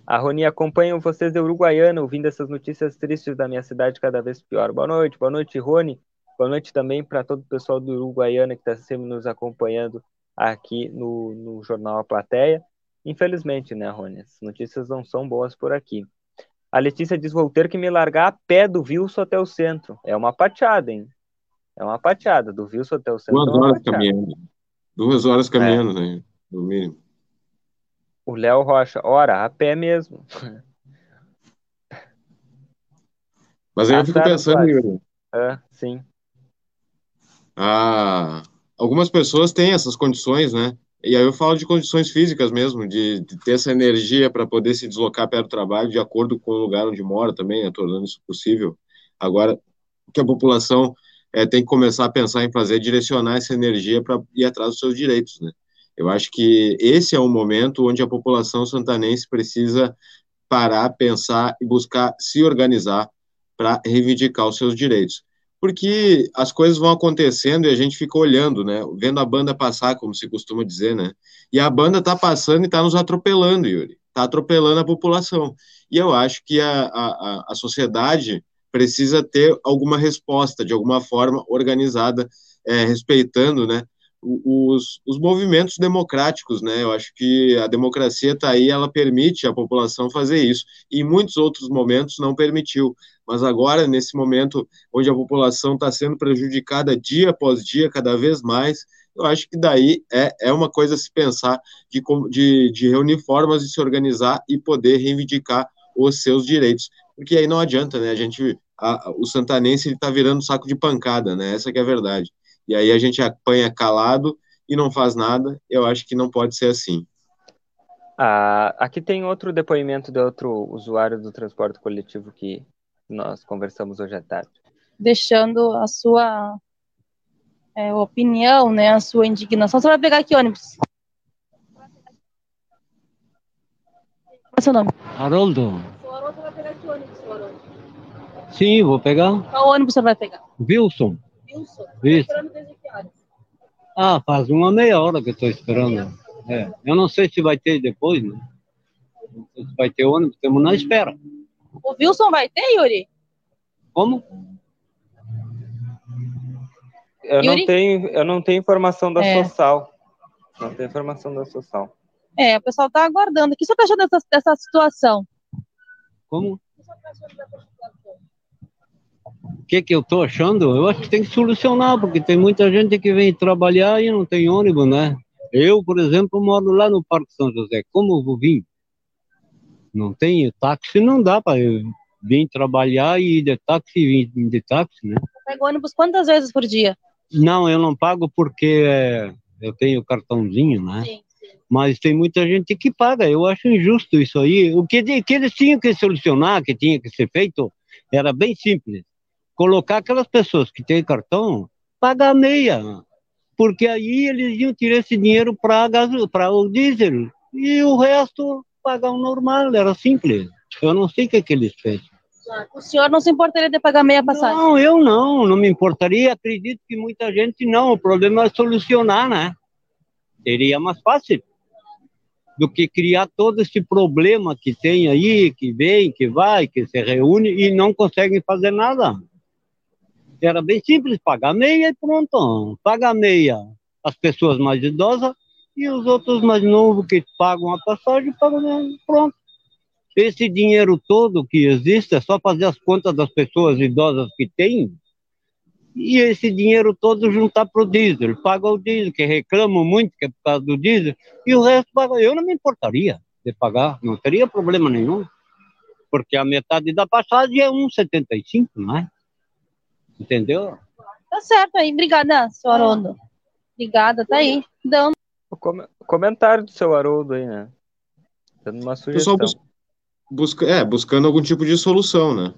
Speaker 1: A Roni acompanha vocês de Uruguaiana, ouvindo essas notícias tristes da minha cidade cada vez pior. Boa noite, boa noite, Rony. Boa noite também para todo o pessoal do Uruguaiana que está sempre nos acompanhando aqui no, no Jornal A Plateia. Infelizmente, né, Rony? As notícias não são boas por aqui. A Letícia diz: vou ter que me largar a pé do Vilso até o centro. É uma pateada, hein? É uma pateada, do Vilso até o centro.
Speaker 2: Duas
Speaker 1: é
Speaker 2: horas caminhando. Duas horas caminhando, é. né? No mínimo.
Speaker 1: O Léo Rocha, ora, a pé mesmo.
Speaker 2: Mas aí eu fico pensando, Yuri.
Speaker 1: É, sim.
Speaker 2: Ah, algumas pessoas têm essas condições, né? E aí eu falo de condições físicas mesmo, de, de ter essa energia para poder se deslocar perto do trabalho, de acordo com o lugar onde mora também, né, tornando isso possível. Agora, o que a população é, tem que começar a pensar em fazer é direcionar essa energia para ir atrás dos seus direitos, né? Eu acho que esse é um momento onde a população santanense precisa parar, pensar e buscar se organizar para reivindicar os seus direitos. Porque as coisas vão acontecendo e a gente fica olhando, né? Vendo a banda passar, como se costuma dizer, né? E a banda está passando e está nos atropelando, Yuri. Está atropelando a população. E eu acho que a, a, a sociedade precisa ter alguma resposta, de alguma forma organizada, é, respeitando, né? Os, os movimentos democráticos, né? Eu acho que a democracia está aí, ela permite a população fazer isso. E em muitos outros momentos não permitiu. Mas agora, nesse momento onde a população está sendo prejudicada dia após dia, cada vez mais, eu acho que daí é, é uma coisa se pensar de, de, de reunir formas de se organizar e poder reivindicar os seus direitos. Porque aí não adianta, né? A gente, a, o santanense está virando saco de pancada, né? Essa é a verdade e aí a gente apanha calado e não faz nada. Eu acho que não pode ser assim.
Speaker 1: Ah, aqui tem outro depoimento de outro usuário do transporte coletivo que nós conversamos hoje à tarde.
Speaker 5: Deixando a sua é, opinião, né, a sua indignação. Você vai pegar aqui ônibus? Qual é o seu nome?
Speaker 8: Haroldo. ônibus, Florão?
Speaker 9: Sim, vou pegar.
Speaker 8: Qual ônibus você vai pegar?
Speaker 9: Wilson. Isso. Ah, faz uma meia hora que eu estou esperando. É. Eu não sei se vai ter depois, né? Não sei se vai ter ônibus, estamos na espera.
Speaker 8: O Wilson vai ter, Yuri?
Speaker 9: Como?
Speaker 1: Eu
Speaker 8: Yuri?
Speaker 1: não tenho, eu não tenho informação da
Speaker 8: É.
Speaker 1: Social. Não tenho informação da Social.
Speaker 8: É, o pessoal tá aguardando. O que você tá achando dessa, dessa situação?
Speaker 9: Como? O que que eu tô achando? Eu acho que tem que solucionar, porque tem muita gente que vem trabalhar e não tem ônibus, né? Eu, por exemplo, moro lá no Parque São José. Como eu vou vir? Não tem táxi, não dá para eu vir trabalhar e ir de táxi vir de táxi, né?
Speaker 8: Você pega ônibus quantas vezes por dia?
Speaker 9: Não, eu não pago porque é, eu tenho cartãozinho, né?
Speaker 8: Sim.
Speaker 9: Mas tem muita gente que paga. Eu acho injusto isso aí. O que, que eles tinham que solucionar, que tinha que ser feito, era bem simples. Colocar aquelas pessoas que têm cartão, pagar meia. Porque aí eles iam tirar esse dinheiro para o diesel. E o resto pagar o normal, era simples. Eu não sei o que, que eles fez.
Speaker 8: O senhor não se importaria de pagar meia passagem?
Speaker 9: Não, eu não, não me importaria. Acredito que muita gente não. O problema é solucionar, né? Seria mais fácil do que criar todo esse problema que tem aí, que vem, que vai, que se reúne e não conseguem fazer nada. Era bem simples, pagar meia e pronto. Pagar meia as pessoas mais idosas e os outros mais novos que pagam a passagem, pagam meia, pronto. Esse dinheiro todo que existe é só fazer as contas das pessoas idosas que tem e esse dinheiro todo juntar para o diesel. Paga o diesel, que reclamam muito que é por causa do diesel, e o resto paga. Eu não me importaria de pagar, não teria problema nenhum, porque a metade da passagem é 1,75, não é? Entendeu?
Speaker 8: Tá certo aí. Obrigada, seu Haroldo. Obrigada, tá aí. Dando.
Speaker 1: O com- comentário do seu Haroldo aí, né? Dando uma sugestão.
Speaker 2: pessoal bus- busca, é, buscando algum tipo de solução, né?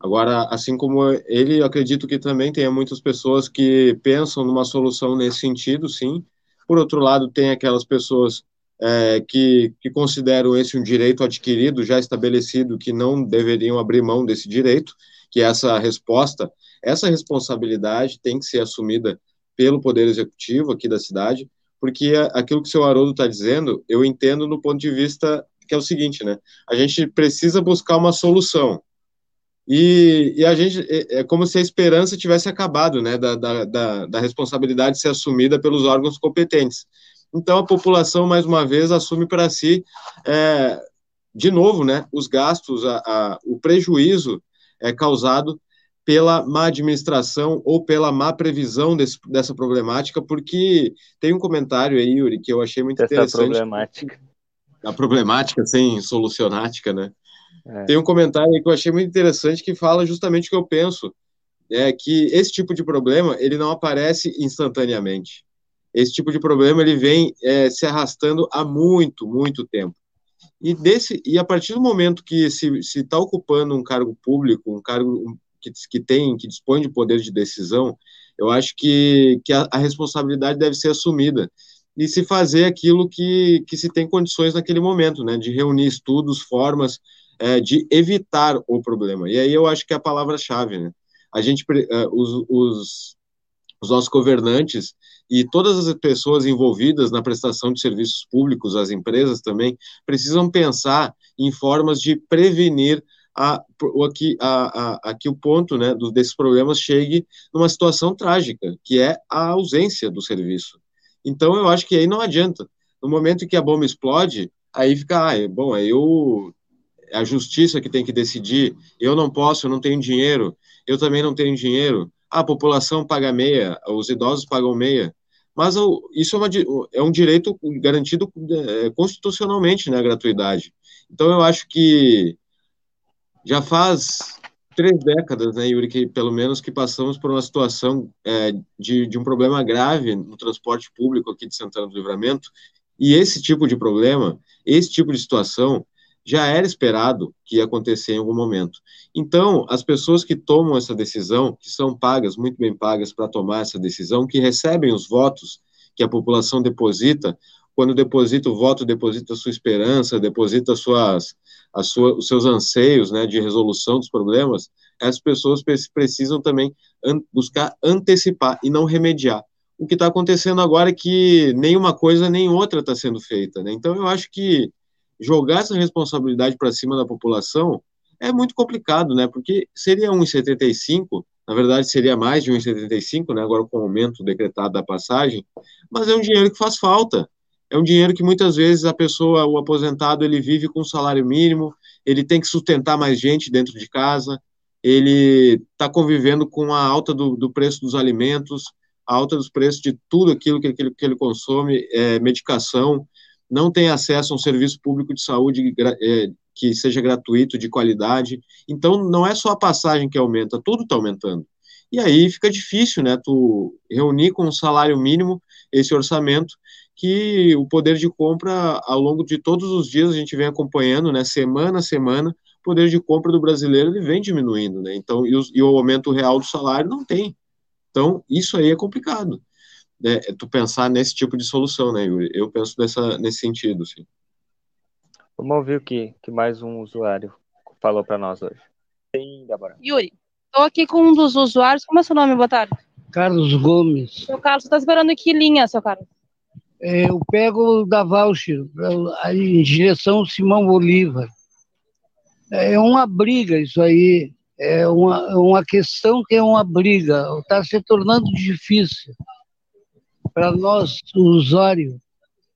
Speaker 2: Agora, assim como ele, eu acredito que também tenha muitas pessoas que pensam numa solução nesse sentido, sim. Por outro lado, tem aquelas pessoas é, que, que consideram esse um direito adquirido, já estabelecido, que não deveriam abrir mão desse direito, que essa resposta, essa responsabilidade tem que ser assumida pelo Poder Executivo aqui da cidade, porque aquilo que o seu Haroldo está dizendo, eu entendo no ponto de vista que é o seguinte, né? A gente precisa buscar uma solução. E, e a gente é, é como se a esperança tivesse acabado, né? Da, da, da, da responsabilidade ser assumida pelos órgãos competentes. Então a população mais uma vez assume para si, é, de novo, né? Os gastos, a, a, o prejuízo é causado pela má administração ou pela má previsão desse, dessa problemática, porque tem um comentário aí, Yuri, que eu achei muito
Speaker 1: Essa
Speaker 2: interessante.
Speaker 1: problemática.
Speaker 2: A problemática sem solucionática, né?
Speaker 1: É.
Speaker 2: Tem um comentário aí que eu achei muito interessante que fala justamente o que eu penso, é que esse tipo de problema ele não aparece instantaneamente. Esse tipo de problema ele vem é, se arrastando há muito, muito tempo. E desse e a partir do momento que se está ocupando um cargo público, um cargo que, que tem, que dispõe de poder de decisão, eu acho que, que a, a responsabilidade deve ser assumida e se fazer aquilo que, que se tem condições naquele momento, né, de reunir estudos, formas é, de evitar o problema. E aí eu acho que é a palavra-chave, né? A gente, uh, os, os, os nossos governantes e todas as pessoas envolvidas na prestação de serviços públicos, as empresas também, precisam pensar em formas de prevenir a, aqui, a, a, a que o ponto né, do, desses problemas chegue numa situação trágica, que é a ausência do serviço. Então, eu acho que aí não adianta. No momento que a bomba explode, aí fica, ah, bom, aí eu, a justiça que tem que decidir, eu não posso, eu não tenho dinheiro, eu também não tenho dinheiro, a população paga meia, os idosos pagam meia, mas isso é, uma, é um direito garantido é, constitucionalmente, né, a gratuidade. Então, eu acho que já faz três décadas, né, Yuri, que pelo menos que passamos por uma situação é, de, de um problema grave no transporte público aqui de Santana do Livramento, e esse tipo de problema, esse tipo de situação, já era esperado que ia acontecer em algum momento. Então, as pessoas que tomam essa decisão, que são pagas, muito bem pagas para tomar essa decisão, que recebem os votos que a população deposita, quando deposita o voto, deposita a sua esperança, deposita suas, sua, os seus anseios né, de resolução dos problemas, as pessoas precisam também an buscar antecipar e não remediar. O que está acontecendo agora é que nenhuma coisa nem outra está sendo feita. Né? Então, eu acho que jogar essa responsabilidade para cima da população é muito complicado, né? Porque seria 1,75, na verdade seria mais de 1,75, né? Agora com o aumento decretado da passagem, mas é um dinheiro que faz falta. É um dinheiro que muitas vezes a pessoa, o aposentado, ele vive com salário mínimo, ele tem que sustentar mais gente dentro de casa, ele está convivendo com a alta do, do, preço dos alimentos, a alta dos preços de tudo aquilo que, que, que ele consome, é, medicação, não tem acesso a um serviço público de saúde é, que seja gratuito, de qualidade. Então, não é só a passagem que aumenta, tudo está aumentando. E aí fica difícil, né, tu reunir com um salário mínimo esse orçamento que o poder de compra, ao longo de todos os dias, a gente vem acompanhando, né, semana a semana, o poder de compra do brasileiro ele vem diminuindo, né, então, e o, e o aumento real do salário não tem. Então, isso aí é complicado né, é tu pensar nesse tipo de solução, né, Yuri? Eu penso nessa, nesse sentido, sim.
Speaker 1: Vamos ouvir o que, que mais um usuário falou para nós hoje. Sim, Débora.
Speaker 8: Yuri, estou aqui com um dos usuários. Como é seu nome? Boa tarde.
Speaker 10: Carlos Gomes.
Speaker 8: Seu Carlos, você está esperando que linha, seu Carlos?
Speaker 10: É, eu pego da Voucher, em direção Simão Bolívar. É uma briga isso aí. É uma, uma questão que é uma briga. Está se tornando difícil para nós, usuário.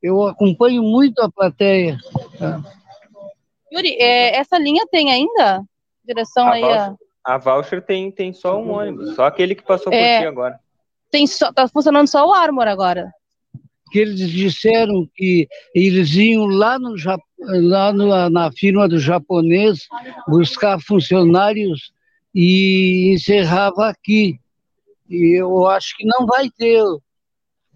Speaker 10: Eu acompanho muito a plateia. Tá?
Speaker 8: Yuri, é, essa linha tem ainda? Direção a aí
Speaker 1: voucher, a... a voucher tem, tem só um ônibus, só aquele que passou por é, ti agora.
Speaker 8: Tem só, tá funcionando só o Armor agora.
Speaker 10: Que eles disseram que eles iam lá, no, lá no, na firma do japonês buscar funcionários e encerrava aqui. E eu acho que não vai ter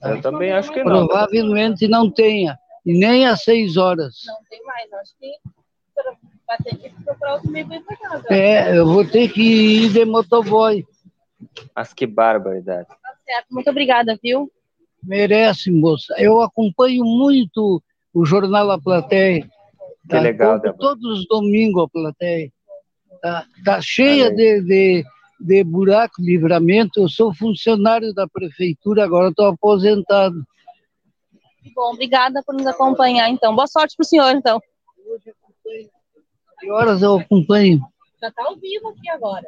Speaker 1: eu também acho que não.
Speaker 10: Provavelmente não tenha. E nem às seis horas.
Speaker 8: Não tem mais. Acho que vai ter que procurar outro meio para casa.
Speaker 10: É, eu vou ter que ir de motoboy.
Speaker 1: Mas que barbaridade.
Speaker 8: Tá certo. Muito obrigada, viu?
Speaker 10: Merece, moça. Eu acompanho muito o jornal A Plateia.
Speaker 1: Que tá? legal,
Speaker 10: Todo, Todos os domingos a plateia. Tá, tá cheia de, de, de buraco, livramento. Eu sou funcionário da prefeitura, agora estou aposentado.
Speaker 8: Bom, obrigada por nos acompanhar, então. Boa sorte para o senhor, então.
Speaker 10: Que horas eu acompanho?
Speaker 8: Já está ao vivo aqui agora.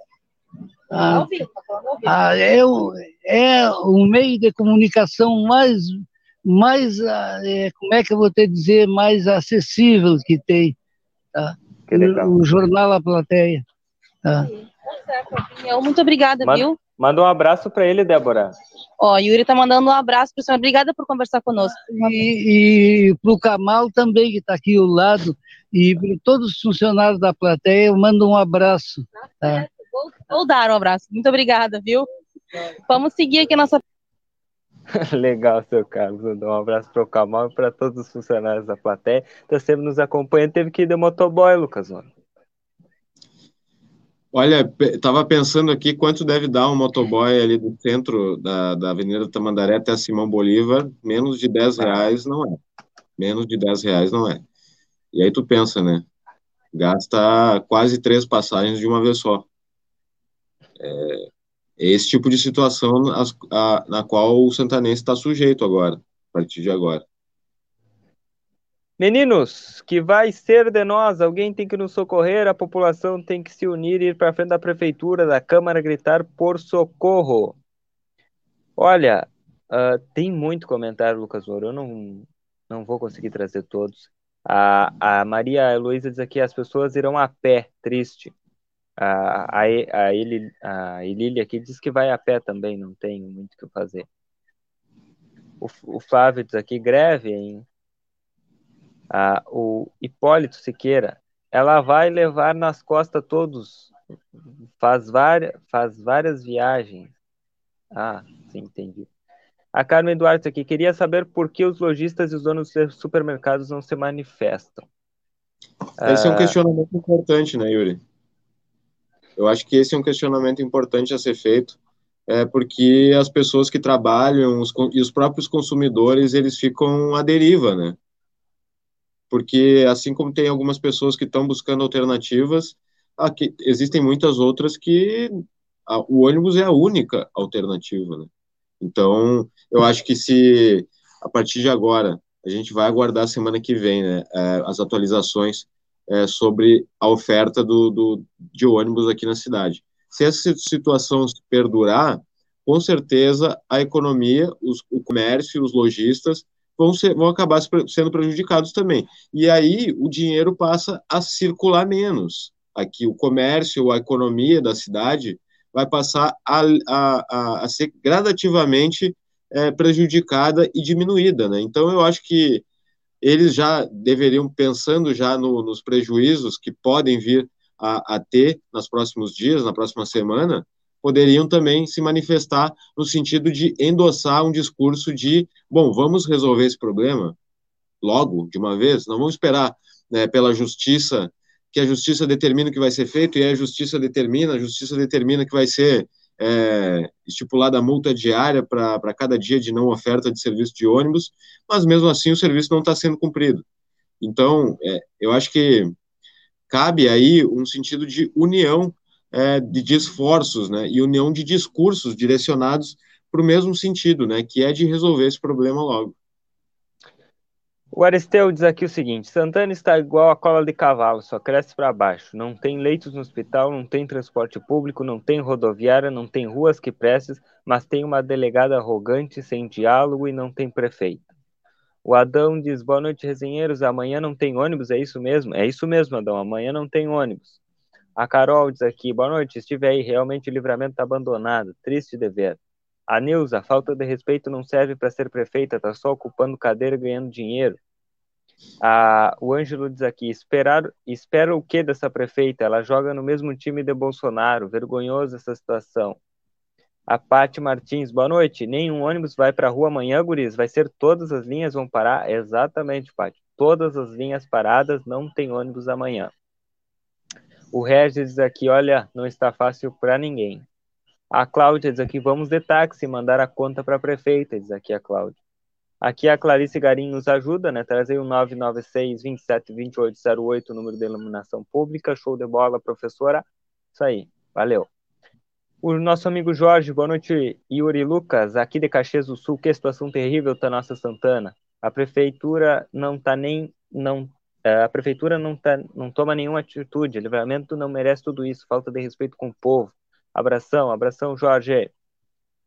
Speaker 10: Tá ah, ao vivo, tá ao vivo. Ah, é, o, é o meio de comunicação mais, mais ah, é, como é que eu vou te dizer, mais acessível que tem. Tá? Que o, o jornal A Plateia. Tá?
Speaker 8: certo, Muito obrigada, manda, viu?
Speaker 1: Manda um abraço para ele, Débora.
Speaker 8: Ó, Yuri tá mandando um abraço para o senhor. Obrigada por conversar conosco.
Speaker 10: E, e para o Kamal também, que está aqui ao lado, e para todos os funcionários da plateia, eu mando um abraço. Tá?
Speaker 8: Vou, dar um abraço. Muito obrigada, viu? Vamos seguir aqui a nossa
Speaker 1: Legal, seu Carlos. Um abraço para o Kamal e para todos os funcionários da plateia. Está sempre nos acompanhando. Teve que ir de motoboy, Lucas. Mano.
Speaker 2: Olha, estava pensando aqui quanto deve dar um motoboy ali do centro da, da Avenida Tamandaré até a Simão Bolívar, menos de 10 reais não é. Menos de 10 reais não é. E aí tu pensa, né? Gasta quase três passagens de uma vez só. É, é esse tipo de situação a, na qual o santanense está sujeito agora, a partir de agora.
Speaker 1: Meninos, que vai ser de nós? Alguém tem que nos socorrer, a população tem que se unir e ir para frente da prefeitura, da Câmara, gritar por socorro. Olha, uh, tem muito comentário, Lucas Ouro, eu não, não vou conseguir trazer todos. A, a Maria Heloísa diz aqui, as pessoas irão a pé, triste. A, a, a, Eli, a Elília aqui diz que vai a pé também, não tem muito o que fazer. O, o Flávio diz aqui, greve, hein? ah, o Hipólito Siqueira, ela vai levar nas costas todos, faz várias, faz várias viagens. Ah, sim, entendi. A Carmen Duarte aqui, queria saber por que os lojistas e os donos dos supermercados não se manifestam.
Speaker 2: Esse ah, é um ah, questionamento importante, né, Yuri? Eu acho que esse é um questionamento importante a ser feito, é porque as pessoas que trabalham os, e os próprios consumidores, eles ficam à deriva, né? porque assim como tem algumas pessoas que estão buscando alternativas, aqui, existem muitas outras que a, o ônibus é a única alternativa, né? Então, eu acho que se a partir de agora a gente vai aguardar semana que vem, né, é, as atualizações é, sobre a oferta do, do, de ônibus aqui na cidade. Se essa situação se perdurar, com certeza a economia, os, o comércio, os lojistas vão, ser, vão acabar sendo prejudicados também. E aí o dinheiro passa a circular menos. Aqui o comércio, a economia da cidade vai passar a, a, a, a ser gradativamente é, prejudicada e diminuída. Né? Então eu acho que eles já deveriam, pensando já no, nos prejuízos que podem vir a, a ter nos próximos dias, na próxima semana, poderiam também se manifestar no sentido de endossar um discurso de, bom, vamos resolver esse problema logo, de uma vez, não vamos esperar né, pela justiça, que a justiça determine o que vai ser feito, e a justiça determina, a justiça determina que vai ser é, estipulada a multa diária para cada dia de não oferta de serviço de ônibus, mas mesmo assim o serviço não está sendo cumprido. Então, é, eu acho que cabe aí um sentido de união é, de, esforços, né, e união de discursos direcionados para o mesmo sentido, né, que é de resolver esse problema logo.
Speaker 1: O Aristeu diz aqui o seguinte: Santana está igual a cola de cavalo, só cresce para baixo. Não tem leitos no hospital, não tem transporte público, não tem rodoviária, não tem ruas que prestes, mas tem uma delegada arrogante, sem diálogo e não tem prefeito. O Adão diz: Boa noite, resenheiros. Amanhã não tem ônibus, é isso mesmo? É isso mesmo, Adão. Amanhã não tem ônibus. A Carol diz aqui, boa noite, estive aí, realmente o livramento está abandonado, triste de ver. A Nilza, falta de respeito não serve para ser prefeita, está só ocupando cadeira ganhando dinheiro. A, o Ângelo diz aqui, esperar, espera o que dessa prefeita? Ela joga no mesmo time de Bolsonaro, vergonhoso essa situação. A Pati Martins, boa noite. Nenhum ônibus vai para a rua amanhã, guris. Vai ser todas as linhas vão parar? Exatamente, Pati. Todas as linhas paradas, não tem ônibus amanhã. O Regis diz aqui, olha, não está fácil para ninguém. A Cláudia diz aqui, vamos de táxi, mandar a conta para a prefeita, diz aqui a Cláudia. Aqui a Clarice Garim nos ajuda, né? Trazer o 996 27 2808, número de iluminação pública. Show de bola, professora. Isso aí, valeu. O nosso amigo Jorge, boa noite, Yuri Lucas, aqui de Caxias do Sul, que situação terrível tá nossa Santana. A prefeitura não tá nem, não é, a prefeitura não, tá, não toma nenhuma atitude, o livramento não merece tudo isso, falta de respeito com o povo. Abração, abração, Jorge.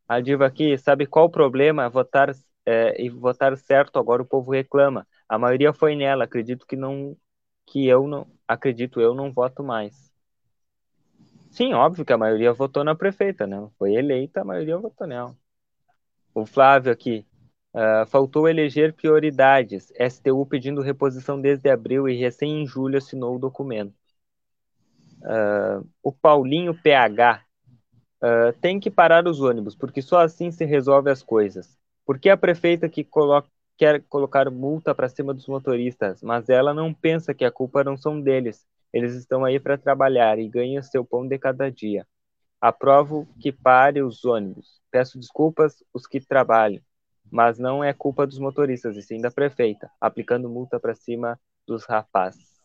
Speaker 1: A diva aqui, sabe qual o problema? Votar é, e votar certo, agora o povo reclama. A maioria foi nela, acredito que não, que eu não, acredito eu não voto mais. Sim, óbvio que a maioria votou na prefeita, né? Foi eleita, a maioria votou nela. O Flávio aqui, Uh, faltou eleger prioridades. STU pedindo reposição desde abril e recém em julho assinou o documento. Uh, o Paulinho PH uh, tem que parar os ônibus, porque só assim se resolve as coisas. Porque a prefeita que coloca, quer colocar multa para cima dos motoristas, mas ela não pensa que a culpa não são deles. Eles estão aí para trabalhar e ganham seu pão de cada dia. Aprovo que pare os ônibus. Peço desculpas os que trabalham mas não é culpa dos motoristas, e sim da prefeita, aplicando multa para cima dos rapazes.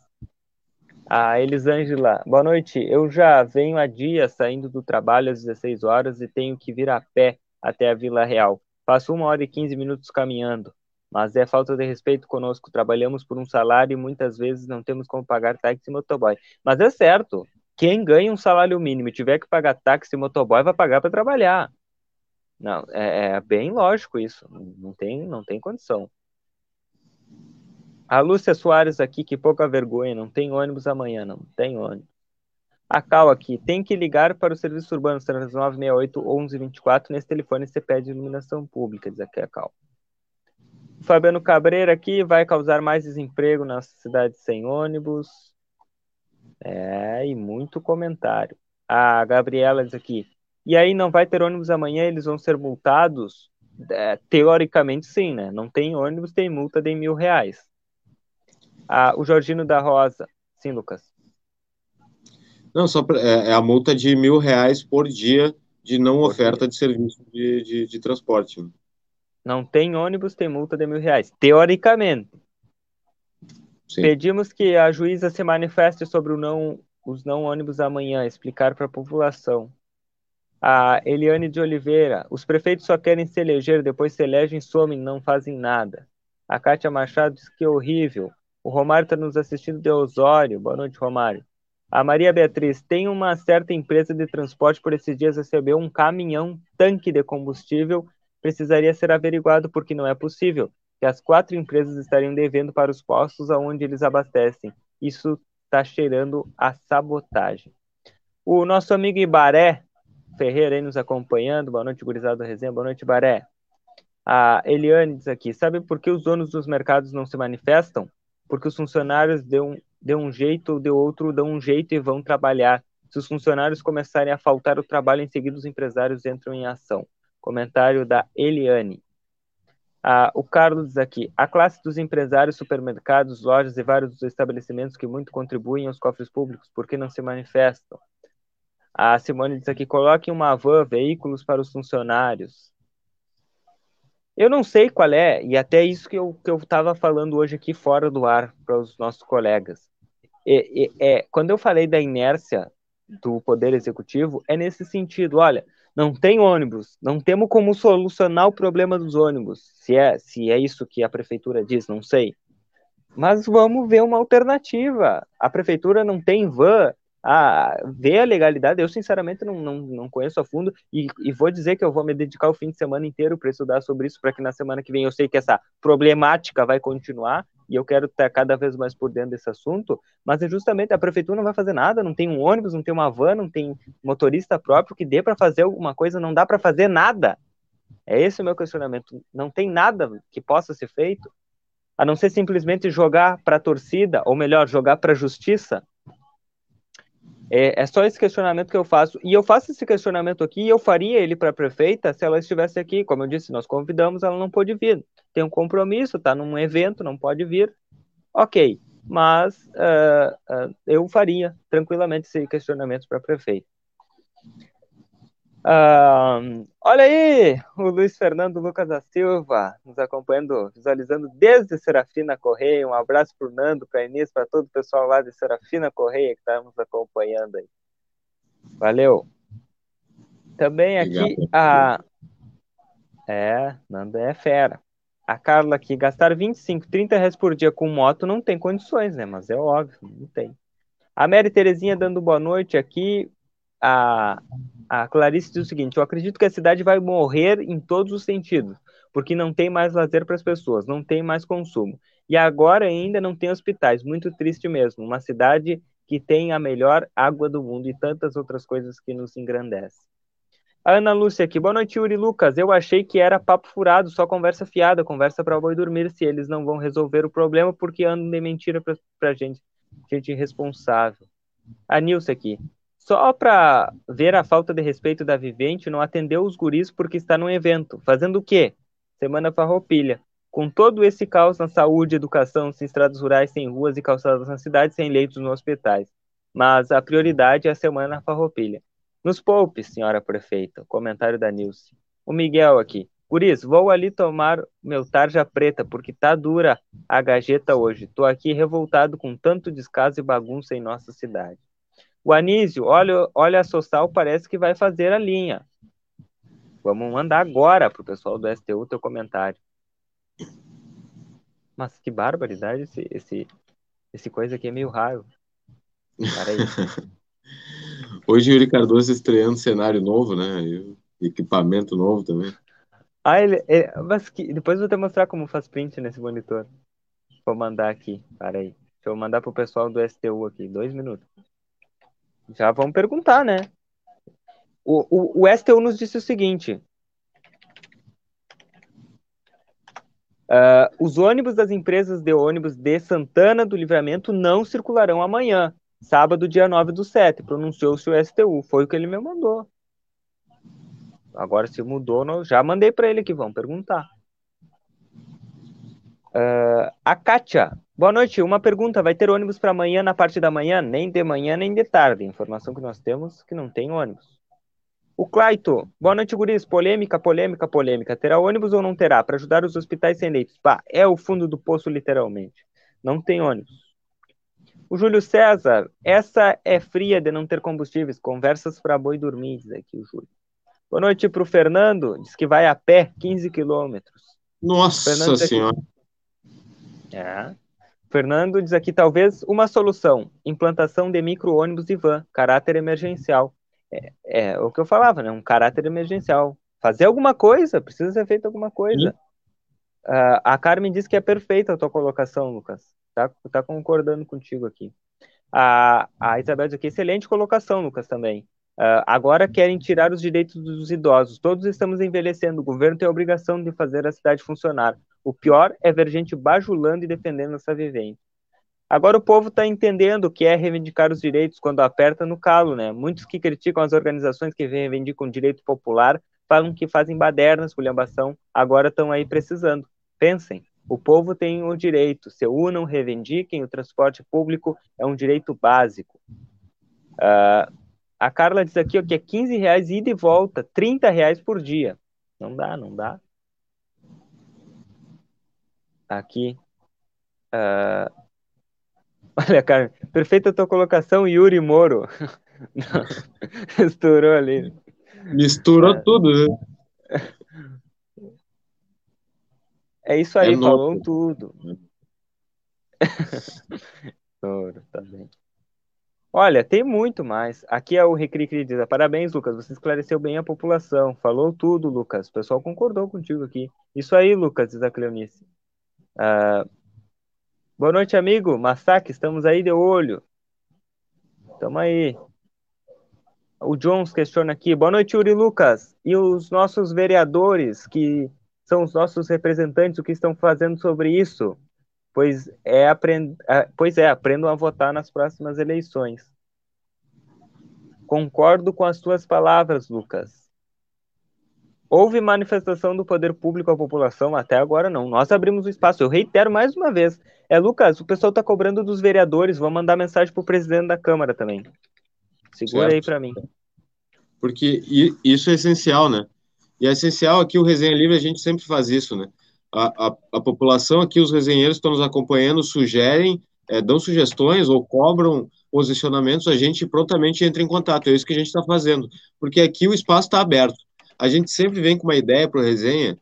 Speaker 1: A Elisângela, boa noite. Eu já venho há dias saindo do trabalho às 16 horas e tenho que vir a pé até a Vila Real. Passo uma hora e 15 minutos caminhando, mas é falta de respeito conosco. Trabalhamos por um salário e muitas vezes não temos como pagar táxi e motoboy. Mas é certo, quem ganha um salário mínimo e tiver que pagar táxi e motoboy vai pagar para trabalhar. Não, é, é, bem lógico isso. Não tem, não tem condição. A Lúcia Soares aqui, que pouca vergonha, não tem ônibus amanhã, não tem ônibus. A Cal aqui, tem que ligar para o Serviço Urbano 3968 1124, nesse telefone você pede iluminação pública, diz aqui a Cal. O Fabiano Cabreira aqui, vai causar mais desemprego na cidade sem ônibus. É, e muito comentário. A Gabriela diz aqui, e aí não vai ter ônibus amanhã, eles vão ser multados? É, teoricamente sim, né? Não tem ônibus, tem multa de mil reais. Ah, o Jorginho da Rosa. Sim, Lucas.
Speaker 2: Não, só pra, é, é, a multa de mil reais por dia de não por oferta dia. de serviço de, de, de transporte.
Speaker 1: Não tem ônibus, tem multa de mil reais. Teoricamente. Sim. Pedimos que a juíza se manifeste sobre não, os não ônibus amanhã, explicar para a população. A Eliane de Oliveira, os prefeitos só querem se eleger, depois se elegem, somem, não fazem nada. A Kátia Machado diz que é horrível. O Romário está nos assistindo de Osório. Boa noite, Romário. A Maria Beatriz, tem uma certa empresa de transporte por esses dias recebeu um caminhão tanque de combustível. Precisaria ser averiguado porque não é possível que as quatro empresas estariam devendo para os postos aonde eles abastecem. Isso está cheirando a sabotagem. O nosso amigo Ibaré Ferreira aí nos acompanhando. Boa noite, gurizada resenha. Boa noite, Baré. A Eliane diz aqui: sabe por que os donos dos mercados não se manifestam? Porque os funcionários dão, dão um jeito ou de outro dão um jeito e vão trabalhar. Se os funcionários começarem a faltar o trabalho, em seguida os empresários entram em ação. Comentário da Eliane. Ah, o Carlos diz aqui: a classe dos empresários, supermercados, lojas e vários estabelecimentos que muito contribuem aos cofres públicos, por que não se manifestam? A Simone diz aqui: coloque uma van, veículos para os funcionários. Eu não sei qual é, e até isso que eu estava falando hoje aqui fora do ar para os nossos colegas. É, é, é, quando eu falei da inércia do Poder Executivo, é nesse sentido: olha, não tem ônibus, não temos como solucionar o problema dos ônibus. Se é, se é isso que a prefeitura diz, não sei. Mas vamos ver uma alternativa. A prefeitura não tem van, a ver a legalidade, eu sinceramente não, não, não conheço a fundo e, e vou dizer que eu vou me dedicar o fim de semana inteiro para estudar sobre isso, para que na semana que vem eu sei que essa problemática vai continuar e eu quero estar cada vez mais por dentro desse assunto, mas é justamente a prefeitura não vai fazer nada, não tem um ônibus, não tem uma van, não tem motorista próprio que dê para fazer alguma coisa, não dá para fazer nada. É esse o meu questionamento. Não tem nada que possa ser feito, a não ser simplesmente jogar para a torcida, ou melhor, jogar para a justiça, é, é, só esse questionamento que eu faço. E eu faço esse questionamento aqui e eu faria ele para a prefeita se ela estivesse aqui. Como eu disse, nós convidamos, ela não pôde vir. Tem um compromisso, está num evento, não pode vir. Ok, mas uh, uh, eu faria tranquilamente esse questionamento para a prefeita. Uh, olha aí, o Luiz Fernando Lucas da Silva nos acompanhando, visualizando desde Serafina Correia. Um abraço para o Nando, para a Inês, para todo o pessoal lá de Serafina Correia que está nos acompanhando aí. Valeu. Também aqui a. É, Nando é fera. A Carla aqui, gastar 25, 30 reais por dia com moto não tem condições, né? Mas é óbvio, não tem. A Mary Terezinha dando boa noite aqui. A a Clarice diz o seguinte: eu acredito que a cidade vai morrer em todos os sentidos, porque não tem mais lazer para as pessoas, não tem mais consumo. E agora ainda não tem hospitais, muito triste mesmo. Uma cidade que tem a melhor água do mundo e tantas outras coisas que nos engrandecem. A Ana Lúcia aqui, boa noite, Yuri Lucas. Eu achei que era papo furado, só conversa fiada, conversa para boi dormir, se eles não vão resolver o problema, porque andam de mentira para a gente, gente irresponsável. A Nilce aqui, só para ver a falta de respeito da vivente, não atendeu os guris porque está num evento. Fazendo o quê? Semana Farroupilha. Com todo esse caos na saúde, educação, sem estradas rurais, sem ruas e calçadas na cidade, sem leitos nos hospitais. Mas a prioridade é a Semana Farroupilha. Nos poupe, senhora prefeita. Comentário da Nilce. O Miguel aqui. Guris, vou ali tomar meu tarja preta, porque tá dura a gajeta hoje. Tô aqui revoltado com tanto descaso e bagunça em nossa cidade. O Anísio, olha, olha a Social, parece que vai fazer a linha. Vamos mandar agora para o pessoal do STU o teu comentário. Mas que barbaridade esse, esse, esse coisa aqui é meio raro.
Speaker 2: Hoje o Yuri Cardoso estreando cenário novo, né? Equipamento novo também.
Speaker 1: Ah, ele, ele mas que, depois vou te mostrar como faz print nesse monitor. Vou mandar aqui, para aí. Deixa eu mandar pro pessoal do STU aqui, dois minutos. Já vamos perguntar, né? O, o, o STU nos disse o seguinte: uh, os ônibus das empresas de ônibus de Santana do Livramento não circularão amanhã, sábado, dia 9 do 7. Pronunciou-se o STU. Foi o que ele me mandou. Agora, se mudou, já mandei para ele aqui, vamos perguntar. Uh, a Kátia Boa noite. Uma pergunta: vai ter ônibus para amanhã na parte da manhã? Nem de manhã, nem de tarde. Informação que nós temos que não tem ônibus. O Claito. Boa noite, guris. Polêmica, polêmica, polêmica. Terá ônibus ou não terá? Para ajudar os hospitais sem leitos. Pá, é o fundo do poço, literalmente. não tem ônibus. O Júlio César, essa é fria de não ter combustíveis. Conversas para boi dormir, diz aqui o Júlio. Boa noite para o Fernando, diz que vai a pé 15 quilômetros.
Speaker 2: Nossa Senhora.
Speaker 1: É. Fernando diz aqui, talvez uma solução, implantação de micro-ônibus e van, caráter emergencial. É, é, o que eu falava, né? Um caráter emergencial. Fazer alguma coisa, precisa ser feito alguma coisa. Uh, a Carmen diz que é perfeita a tua colocação, Lucas. Tá, tá concordando contigo aqui. A, a Isabel diz aqui, excelente colocação, Lucas, também. Uh, agora querem tirar os direitos dos idosos. Todos estamos envelhecendo. O governo tem a obrigação de fazer a cidade funcionar. O pior é ver gente bajulando e defendendo essa vivência. Agora o povo está entendendo o que é reivindicar os direitos quando aperta no calo, né? Muitos que criticam as organizações que reivindicam o direito popular falam que fazem badernas, esculhambação, agora estão aí precisando. Pensem, o povo tem o direito, se unam, reivindiquem, o transporte público é um direito básico. Uh, a Carla diz aqui ó, que é 15 reais ida e volta, 30 reais por dia. Não dá, não dá. Aqui. Uh... Olha, cara, perfeita a tua colocação, Yuri Moro. Misturou ali.
Speaker 2: Misturou uh... tudo, né?
Speaker 1: É isso aí, é falou tudo. Moro, tá bem. Olha, tem muito mais. Aqui é o Recri que diz: Parabéns, Lucas. Você esclareceu bem a população. Falou tudo, Lucas. O pessoal concordou contigo aqui. Isso aí, Lucas, diz a Cleonice. Uh, boa noite, amigo. Massaque, estamos aí de olho. Tamo aí. O Jones questiona aqui. Boa noite, Yuri Lucas. E os nossos vereadores, que são os nossos representantes, o que estão fazendo sobre isso? Pois é, aprend... pois é aprendam a votar nas próximas eleições. Concordo com as tuas palavras, Lucas. Houve manifestação do poder público à população? Até agora não. Nós abrimos o espaço. Eu reitero mais uma vez. É, Lucas, o pessoal está cobrando dos vereadores. Vou mandar mensagem para o presidente da Câmara também. Segura certo. aí para mim.
Speaker 2: Porque isso é essencial, né? E é essencial aqui o Resenha Livre, a gente sempre faz isso, né? A, a, a população aqui, os resenheiros que estão nos acompanhando, sugerem, é, dão sugestões ou cobram posicionamentos, a gente prontamente entra em contato. É isso que a gente está fazendo. Porque aqui o espaço está aberto a gente sempre vem com uma ideia para resenha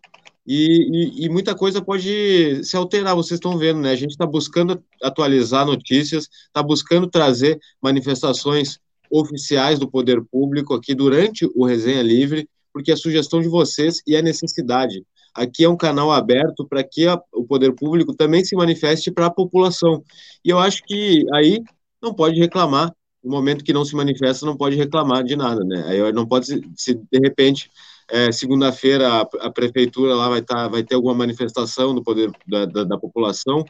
Speaker 2: e, e, e, muita coisa pode se alterar, vocês estão vendo, né? A gente está buscando atualizar notícias, está buscando trazer manifestações oficiais do poder público aqui durante o Resenha Livre, porque a sugestão de vocês e a necessidade. Aqui é um canal aberto para que a, o poder público também se manifeste para a população. E eu acho que aí não pode reclamar no momento que não se manifesta, não pode reclamar de nada, né? Aí não pode, se, se de repente, é, segunda-feira a, a, prefeitura lá vai, tá, vai ter alguma manifestação do poder da, da, da, população,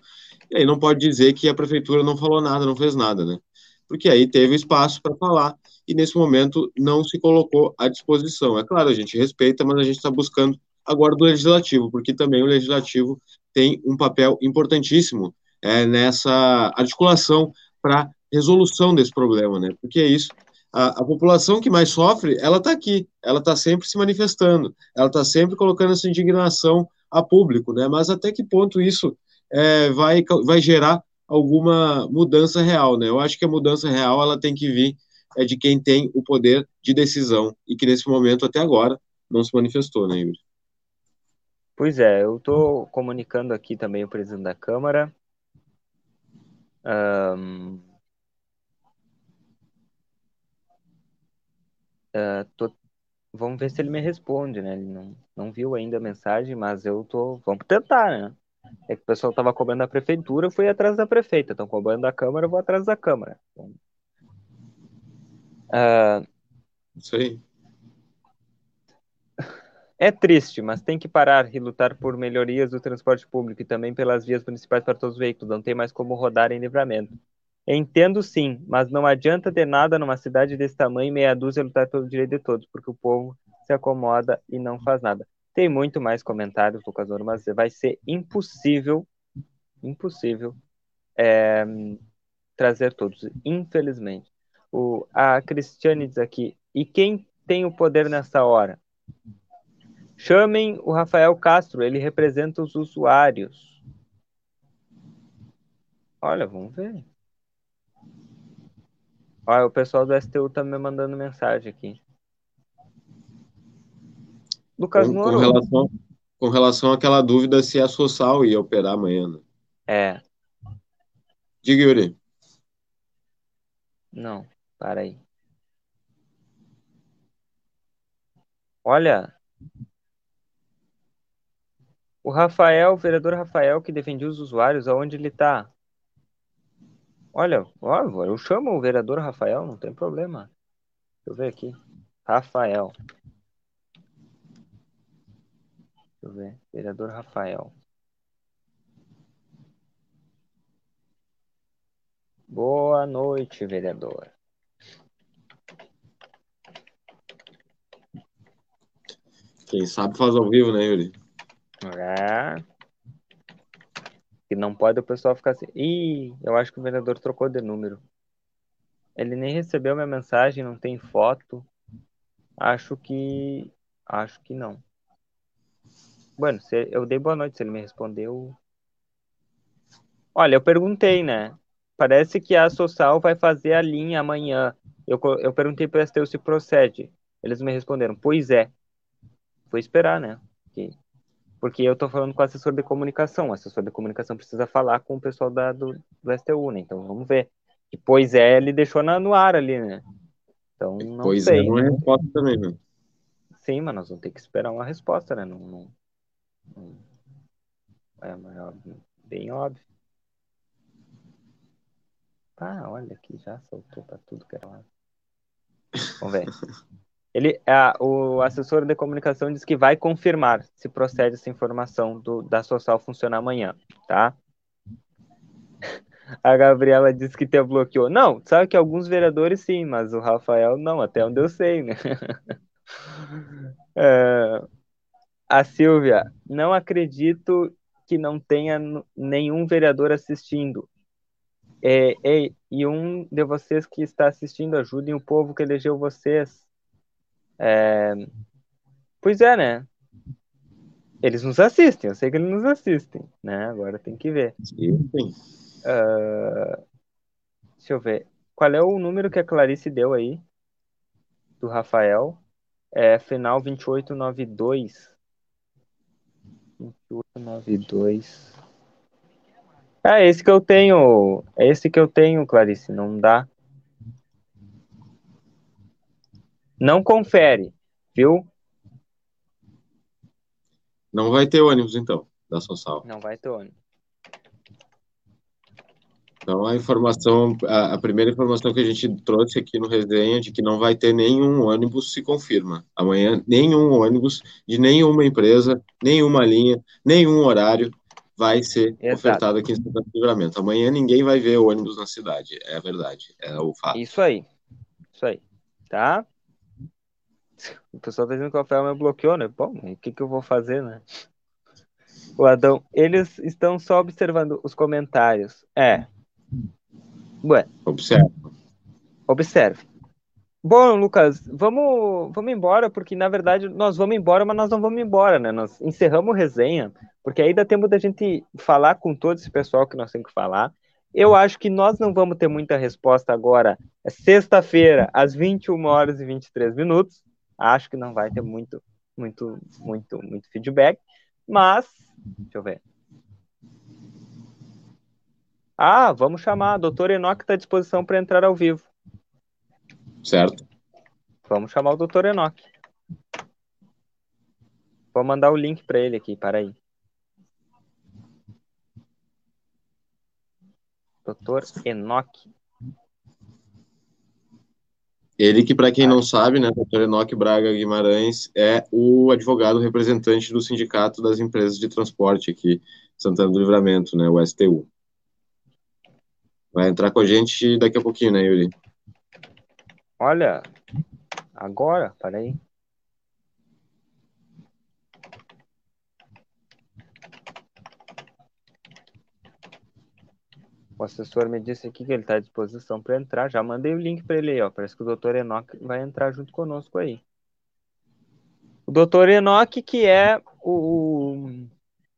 Speaker 2: e aí não pode dizer que a prefeitura não falou nada, não fez nada, né? Porque aí teve espaço para falar e nesse momento não se colocou à disposição. É claro, a gente respeita, mas a gente está buscando agora do legislativo, porque também o legislativo tem um papel importantíssimo é, nessa articulação para resolução desse problema, né? Porque é isso. A, a população que mais sofre, ela está aqui, ela está sempre se manifestando, ela está sempre colocando essa indignação a público, né? Mas até que ponto isso é, vai, vai gerar alguma mudança real, né? Eu acho que a mudança real ela tem que vir é de quem tem o poder de decisão e que nesse momento até agora não se manifestou, né, Yuri?
Speaker 1: Pois é, eu estou comunicando aqui também o presidente da Câmara. Um, Uh, tô... Vamos ver se ele me responde, né? Ele não, não viu ainda a mensagem, mas eu tô. Vamos tentar, né? É que o pessoal tava cobrando da prefeitura, eu fui atrás da prefeita. Estão cobrando da Câmara, eu vou atrás da Câmara.
Speaker 2: Uh... Isso aí.
Speaker 1: É triste, mas tem que parar e lutar por melhorias do transporte público e também pelas vias municipais para todos os veículos. Não tem mais como rodar em livramento. Entendo sim, mas não adianta de nada numa cidade desse tamanho meia dúzia lutar pelo direito de todos, porque o povo se acomoda e não faz nada. Tem muito mais comentários, Lucas Ouro, mas vai ser impossível, impossível é, trazer todos, infelizmente. O, a Cristiane diz aqui, e quem tem o poder nessa hora? Chamem o Rafael Castro, ele representa os usuários. Olha, vamos ver. Olha, o pessoal do STU tá me mandando mensagem aqui.
Speaker 2: Lucas com, com relação, com relação àquela dúvida se a Sossal ia operar amanhã. Né?
Speaker 1: É.
Speaker 2: Diga, Yuri.
Speaker 1: Não, para aí. Olha, o Rafael, o vereador Rafael, que defendia os usuários, aonde ele está? Olha, ó, eu chamo o vereador Rafael, não tem problema. Deixa eu ver aqui. Rafael. Deixa eu ver. Vereador Rafael. Boa noite, vereador.
Speaker 2: Quem sabe faz ao vivo, né, Yuri?
Speaker 1: É. E não pode o pessoal ficar assim. Ih, eu acho que o vereador trocou de número. Ele nem recebeu minha mensagem, não tem foto. Acho que. Acho que não. Bueno, se, eu dei boa noite, se ele me respondeu. Olha, eu perguntei, né? Parece que a Social vai fazer a linha amanhã. Eu, eu perguntei para STU se procede. Eles me responderam, pois é. Vou esperar, né? Porque, porque eu estou falando com o assessor de comunicação. O assessor de comunicação precisa falar com o pessoal da, do, do STU, né? Então vamos ver. E pois é, ele deixou na, no ar ali, né? Então não pois é, sei.
Speaker 2: Pois é, não é resposta também, né?
Speaker 1: Sim, mas nós vamos ter que esperar uma resposta, né? Não, não, é, é bem óbvio. Ah, olha aqui, já soltou para tudo que era lá. Vamos ver. Ele, a, o assessor de comunicação diz que vai confirmar se procede essa informação do, da Social funcionar amanhã, tá? A Gabriela disse que te bloqueou. Não, sabe que alguns vereadores sim, mas o Rafael não, até onde eu sei, né? é, a Silvia, não acredito que não tenha nenhum vereador assistindo. É, é, e um de vocês que está assistindo, ajudem o povo que elegeu vocês. É, pois é, né? Eles nos assistem, eu sei que eles nos assistem, né? Agora tem que ver. Sim. Uh, deixa eu ver. Qual é o número que a Clarice deu aí? Do Rafael? É final 2892. 2892. É esse que eu tenho. É esse que eu tenho, Clarice. Não dá. Não confere, viu?
Speaker 2: Não vai ter ônibus, então, da Social.
Speaker 1: Não vai ter ônibus.
Speaker 2: Então, a informação, a, a, primeira informação que a gente trouxe aqui no resenha de que não vai ter nenhum ônibus se confirma. Amanhã, nenhum ônibus de nenhuma empresa, nenhuma linha, nenhum horário vai ser Exato. ofertado aqui em Santana do Livramento. Amanhã ninguém vai ver ônibus na cidade, é verdade, é o fato.
Speaker 1: Isso aí, isso aí, tá? O pessoal tá dizendo que o Rafael me bloqueou, né? Bom, o que que eu vou fazer, né? O Adão, eles estão só observando os comentários. É,
Speaker 2: Bueno. Observe.
Speaker 1: Observe. Bom, Lucas, vamos, vamos embora, porque na verdade nós vamos embora, mas nós não vamos embora, né? Nós encerramos resenha, porque aí dá tempo da gente falar com todo esse pessoal que nós temos que falar. Eu acho que nós não vamos ter muita resposta agora. É sexta-feira, às 21 horas e 23 minutos. Acho que não vai ter muito, muito, muito, muito feedback. Mas, deixa eu ver. Ah, vamos chamar. Doutor Enoque está à disposição para entrar ao vivo.
Speaker 2: Certo.
Speaker 1: Vamos chamar o doutor Enoque. Vou mandar o link para ele aqui, para aí. Doutor Enoque.
Speaker 2: Ele que, para quem não sabe, né, doutor Enoque Braga Guimarães é o advogado representante do Sindicato das Empresas de Transporte aqui, Santana do Livramento, né, o STU. Vai entrar com a gente daqui a pouquinho, né, Yuri?
Speaker 1: Olha, agora, peraí. O assessor me disse aqui que ele está à disposição para entrar. Já mandei o link para ele aí, ó. Parece que o doutor Enoch vai entrar junto conosco aí. O doutor Enoch, que é o,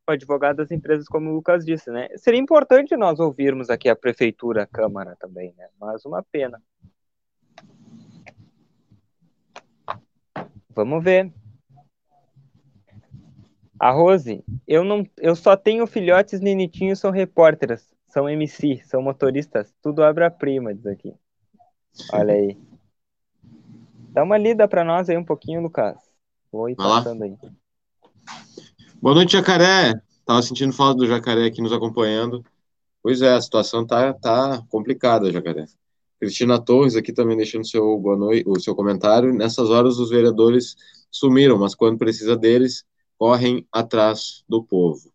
Speaker 1: o advogado das empresas, como o Lucas disse, né? Seria importante nós ouvirmos aqui a prefeitura, a Câmara também, né? Mas uma pena. Vamos ver. A Rose, eu não, eu só tenho filhotes ninitinhos, são repórteres, são MC, são motoristas, tudo obra-prima, diz aqui. Olha aí. Dá uma lida para nós aí um pouquinho, Lucas. Vou ir passando aí.
Speaker 2: Boa noite, Jacaré. Tava sentindo falta do Jacaré aqui nos acompanhando. Pois é, a situação tá, tá complicada, Jacaré. Cristina Torres aqui também deixando seu boa noite, o seu comentário. Nessas horas os vereadores sumiram, mas quando precisa deles, correm atrás do povo.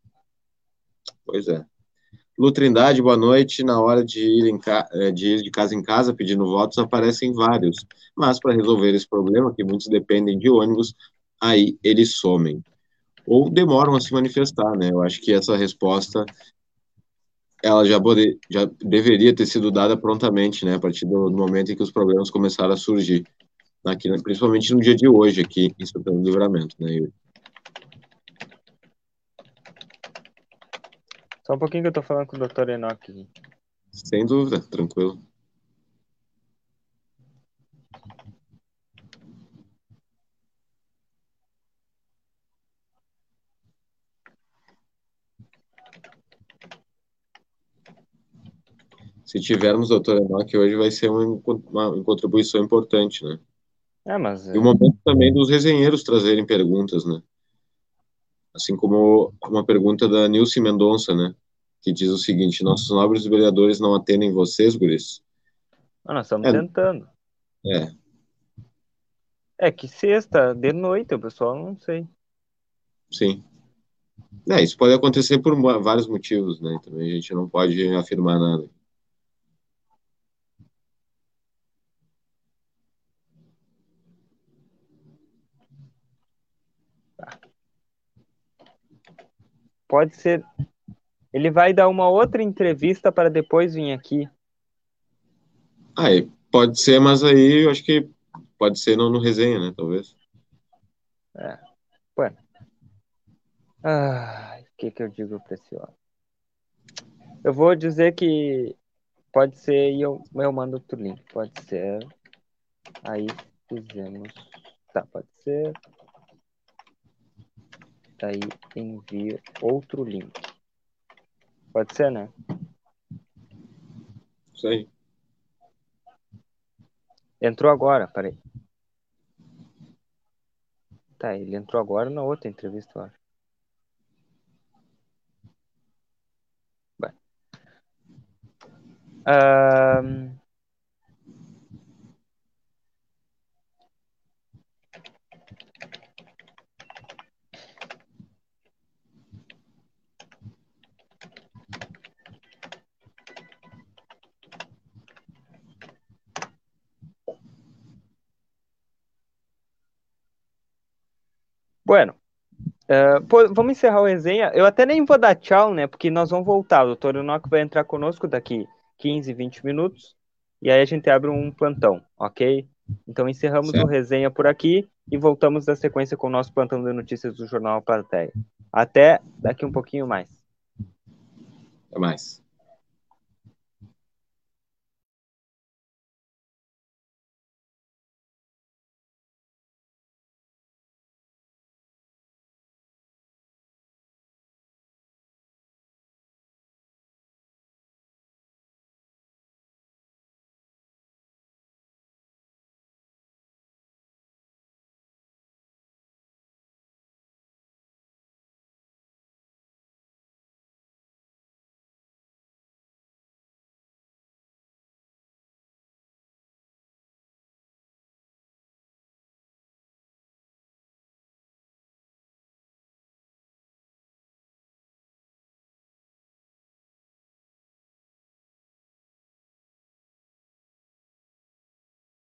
Speaker 2: Pois é. Lu Trindade, boa noite. Na hora de ir, eh, de, ir de casa em casa pedindo votos, aparecem vários. Mas para resolver esse problema, que muitos dependem de ônibus, aí eles somem ou demoram a se manifestar, né? Eu acho que essa resposta ela já, poder, já deveria ter sido dada prontamente, né? A partir do, momento em que os problemas começaram a surgir, aqui, principalmente no dia de hoje aqui em Santana do Livramento, né?
Speaker 1: Só um pouquinho que eu tô falando com o Dr. Enoch.
Speaker 2: Sem dúvida, tranquilo. se tivermos doutor Enoch hoje, vai ser uma, uma, uma, contribuição importante, né?
Speaker 1: É, mas...
Speaker 2: E o momento também dos resenheiros trazerem perguntas, né? Assim como uma pergunta da Nilce Mendonça, né? Que diz o seguinte, nossos nobres vereadores não atendem vocês, guris?
Speaker 1: Ah, nós estamos é. tentando.
Speaker 2: É.
Speaker 1: É que sexta, de noite, o pessoal não sei.
Speaker 2: Sim. É, isso pode acontecer por vários motivos, né? Também a gente não pode afirmar nada.
Speaker 1: Pode ser. Ele vai dar uma outra entrevista para depois vir aqui.
Speaker 2: Aí, pode ser, mas aí eu acho que pode ser não no resenha, né? Talvez.
Speaker 1: É. Bueno. Ah, o que que eu digo para esse homem? Eu vou dizer que pode ser e eu, eu mando outro link. Pode ser. Aí fizemos. Tá, pode ser aí envio outro link. Pode ser, né?
Speaker 2: Isso aí.
Speaker 1: Entrou agora, peraí. Tá, ele entrou agora na outra entrevista, eu acho. Bem. Um... Bueno, uh, pô, vamos encerrar o resenha. Eu até nem vou dar tchau, né? Porque nós vamos voltar. O doutor Enoch vai entrar conosco daqui 15, 20 minutos. E aí a gente abre um plantão, ok? Então encerramos certo. o resenha por aqui e voltamos na sequência com o nosso plantão de notícias do Jornal Plateia. Até daqui um pouquinho mais.
Speaker 2: Até mais.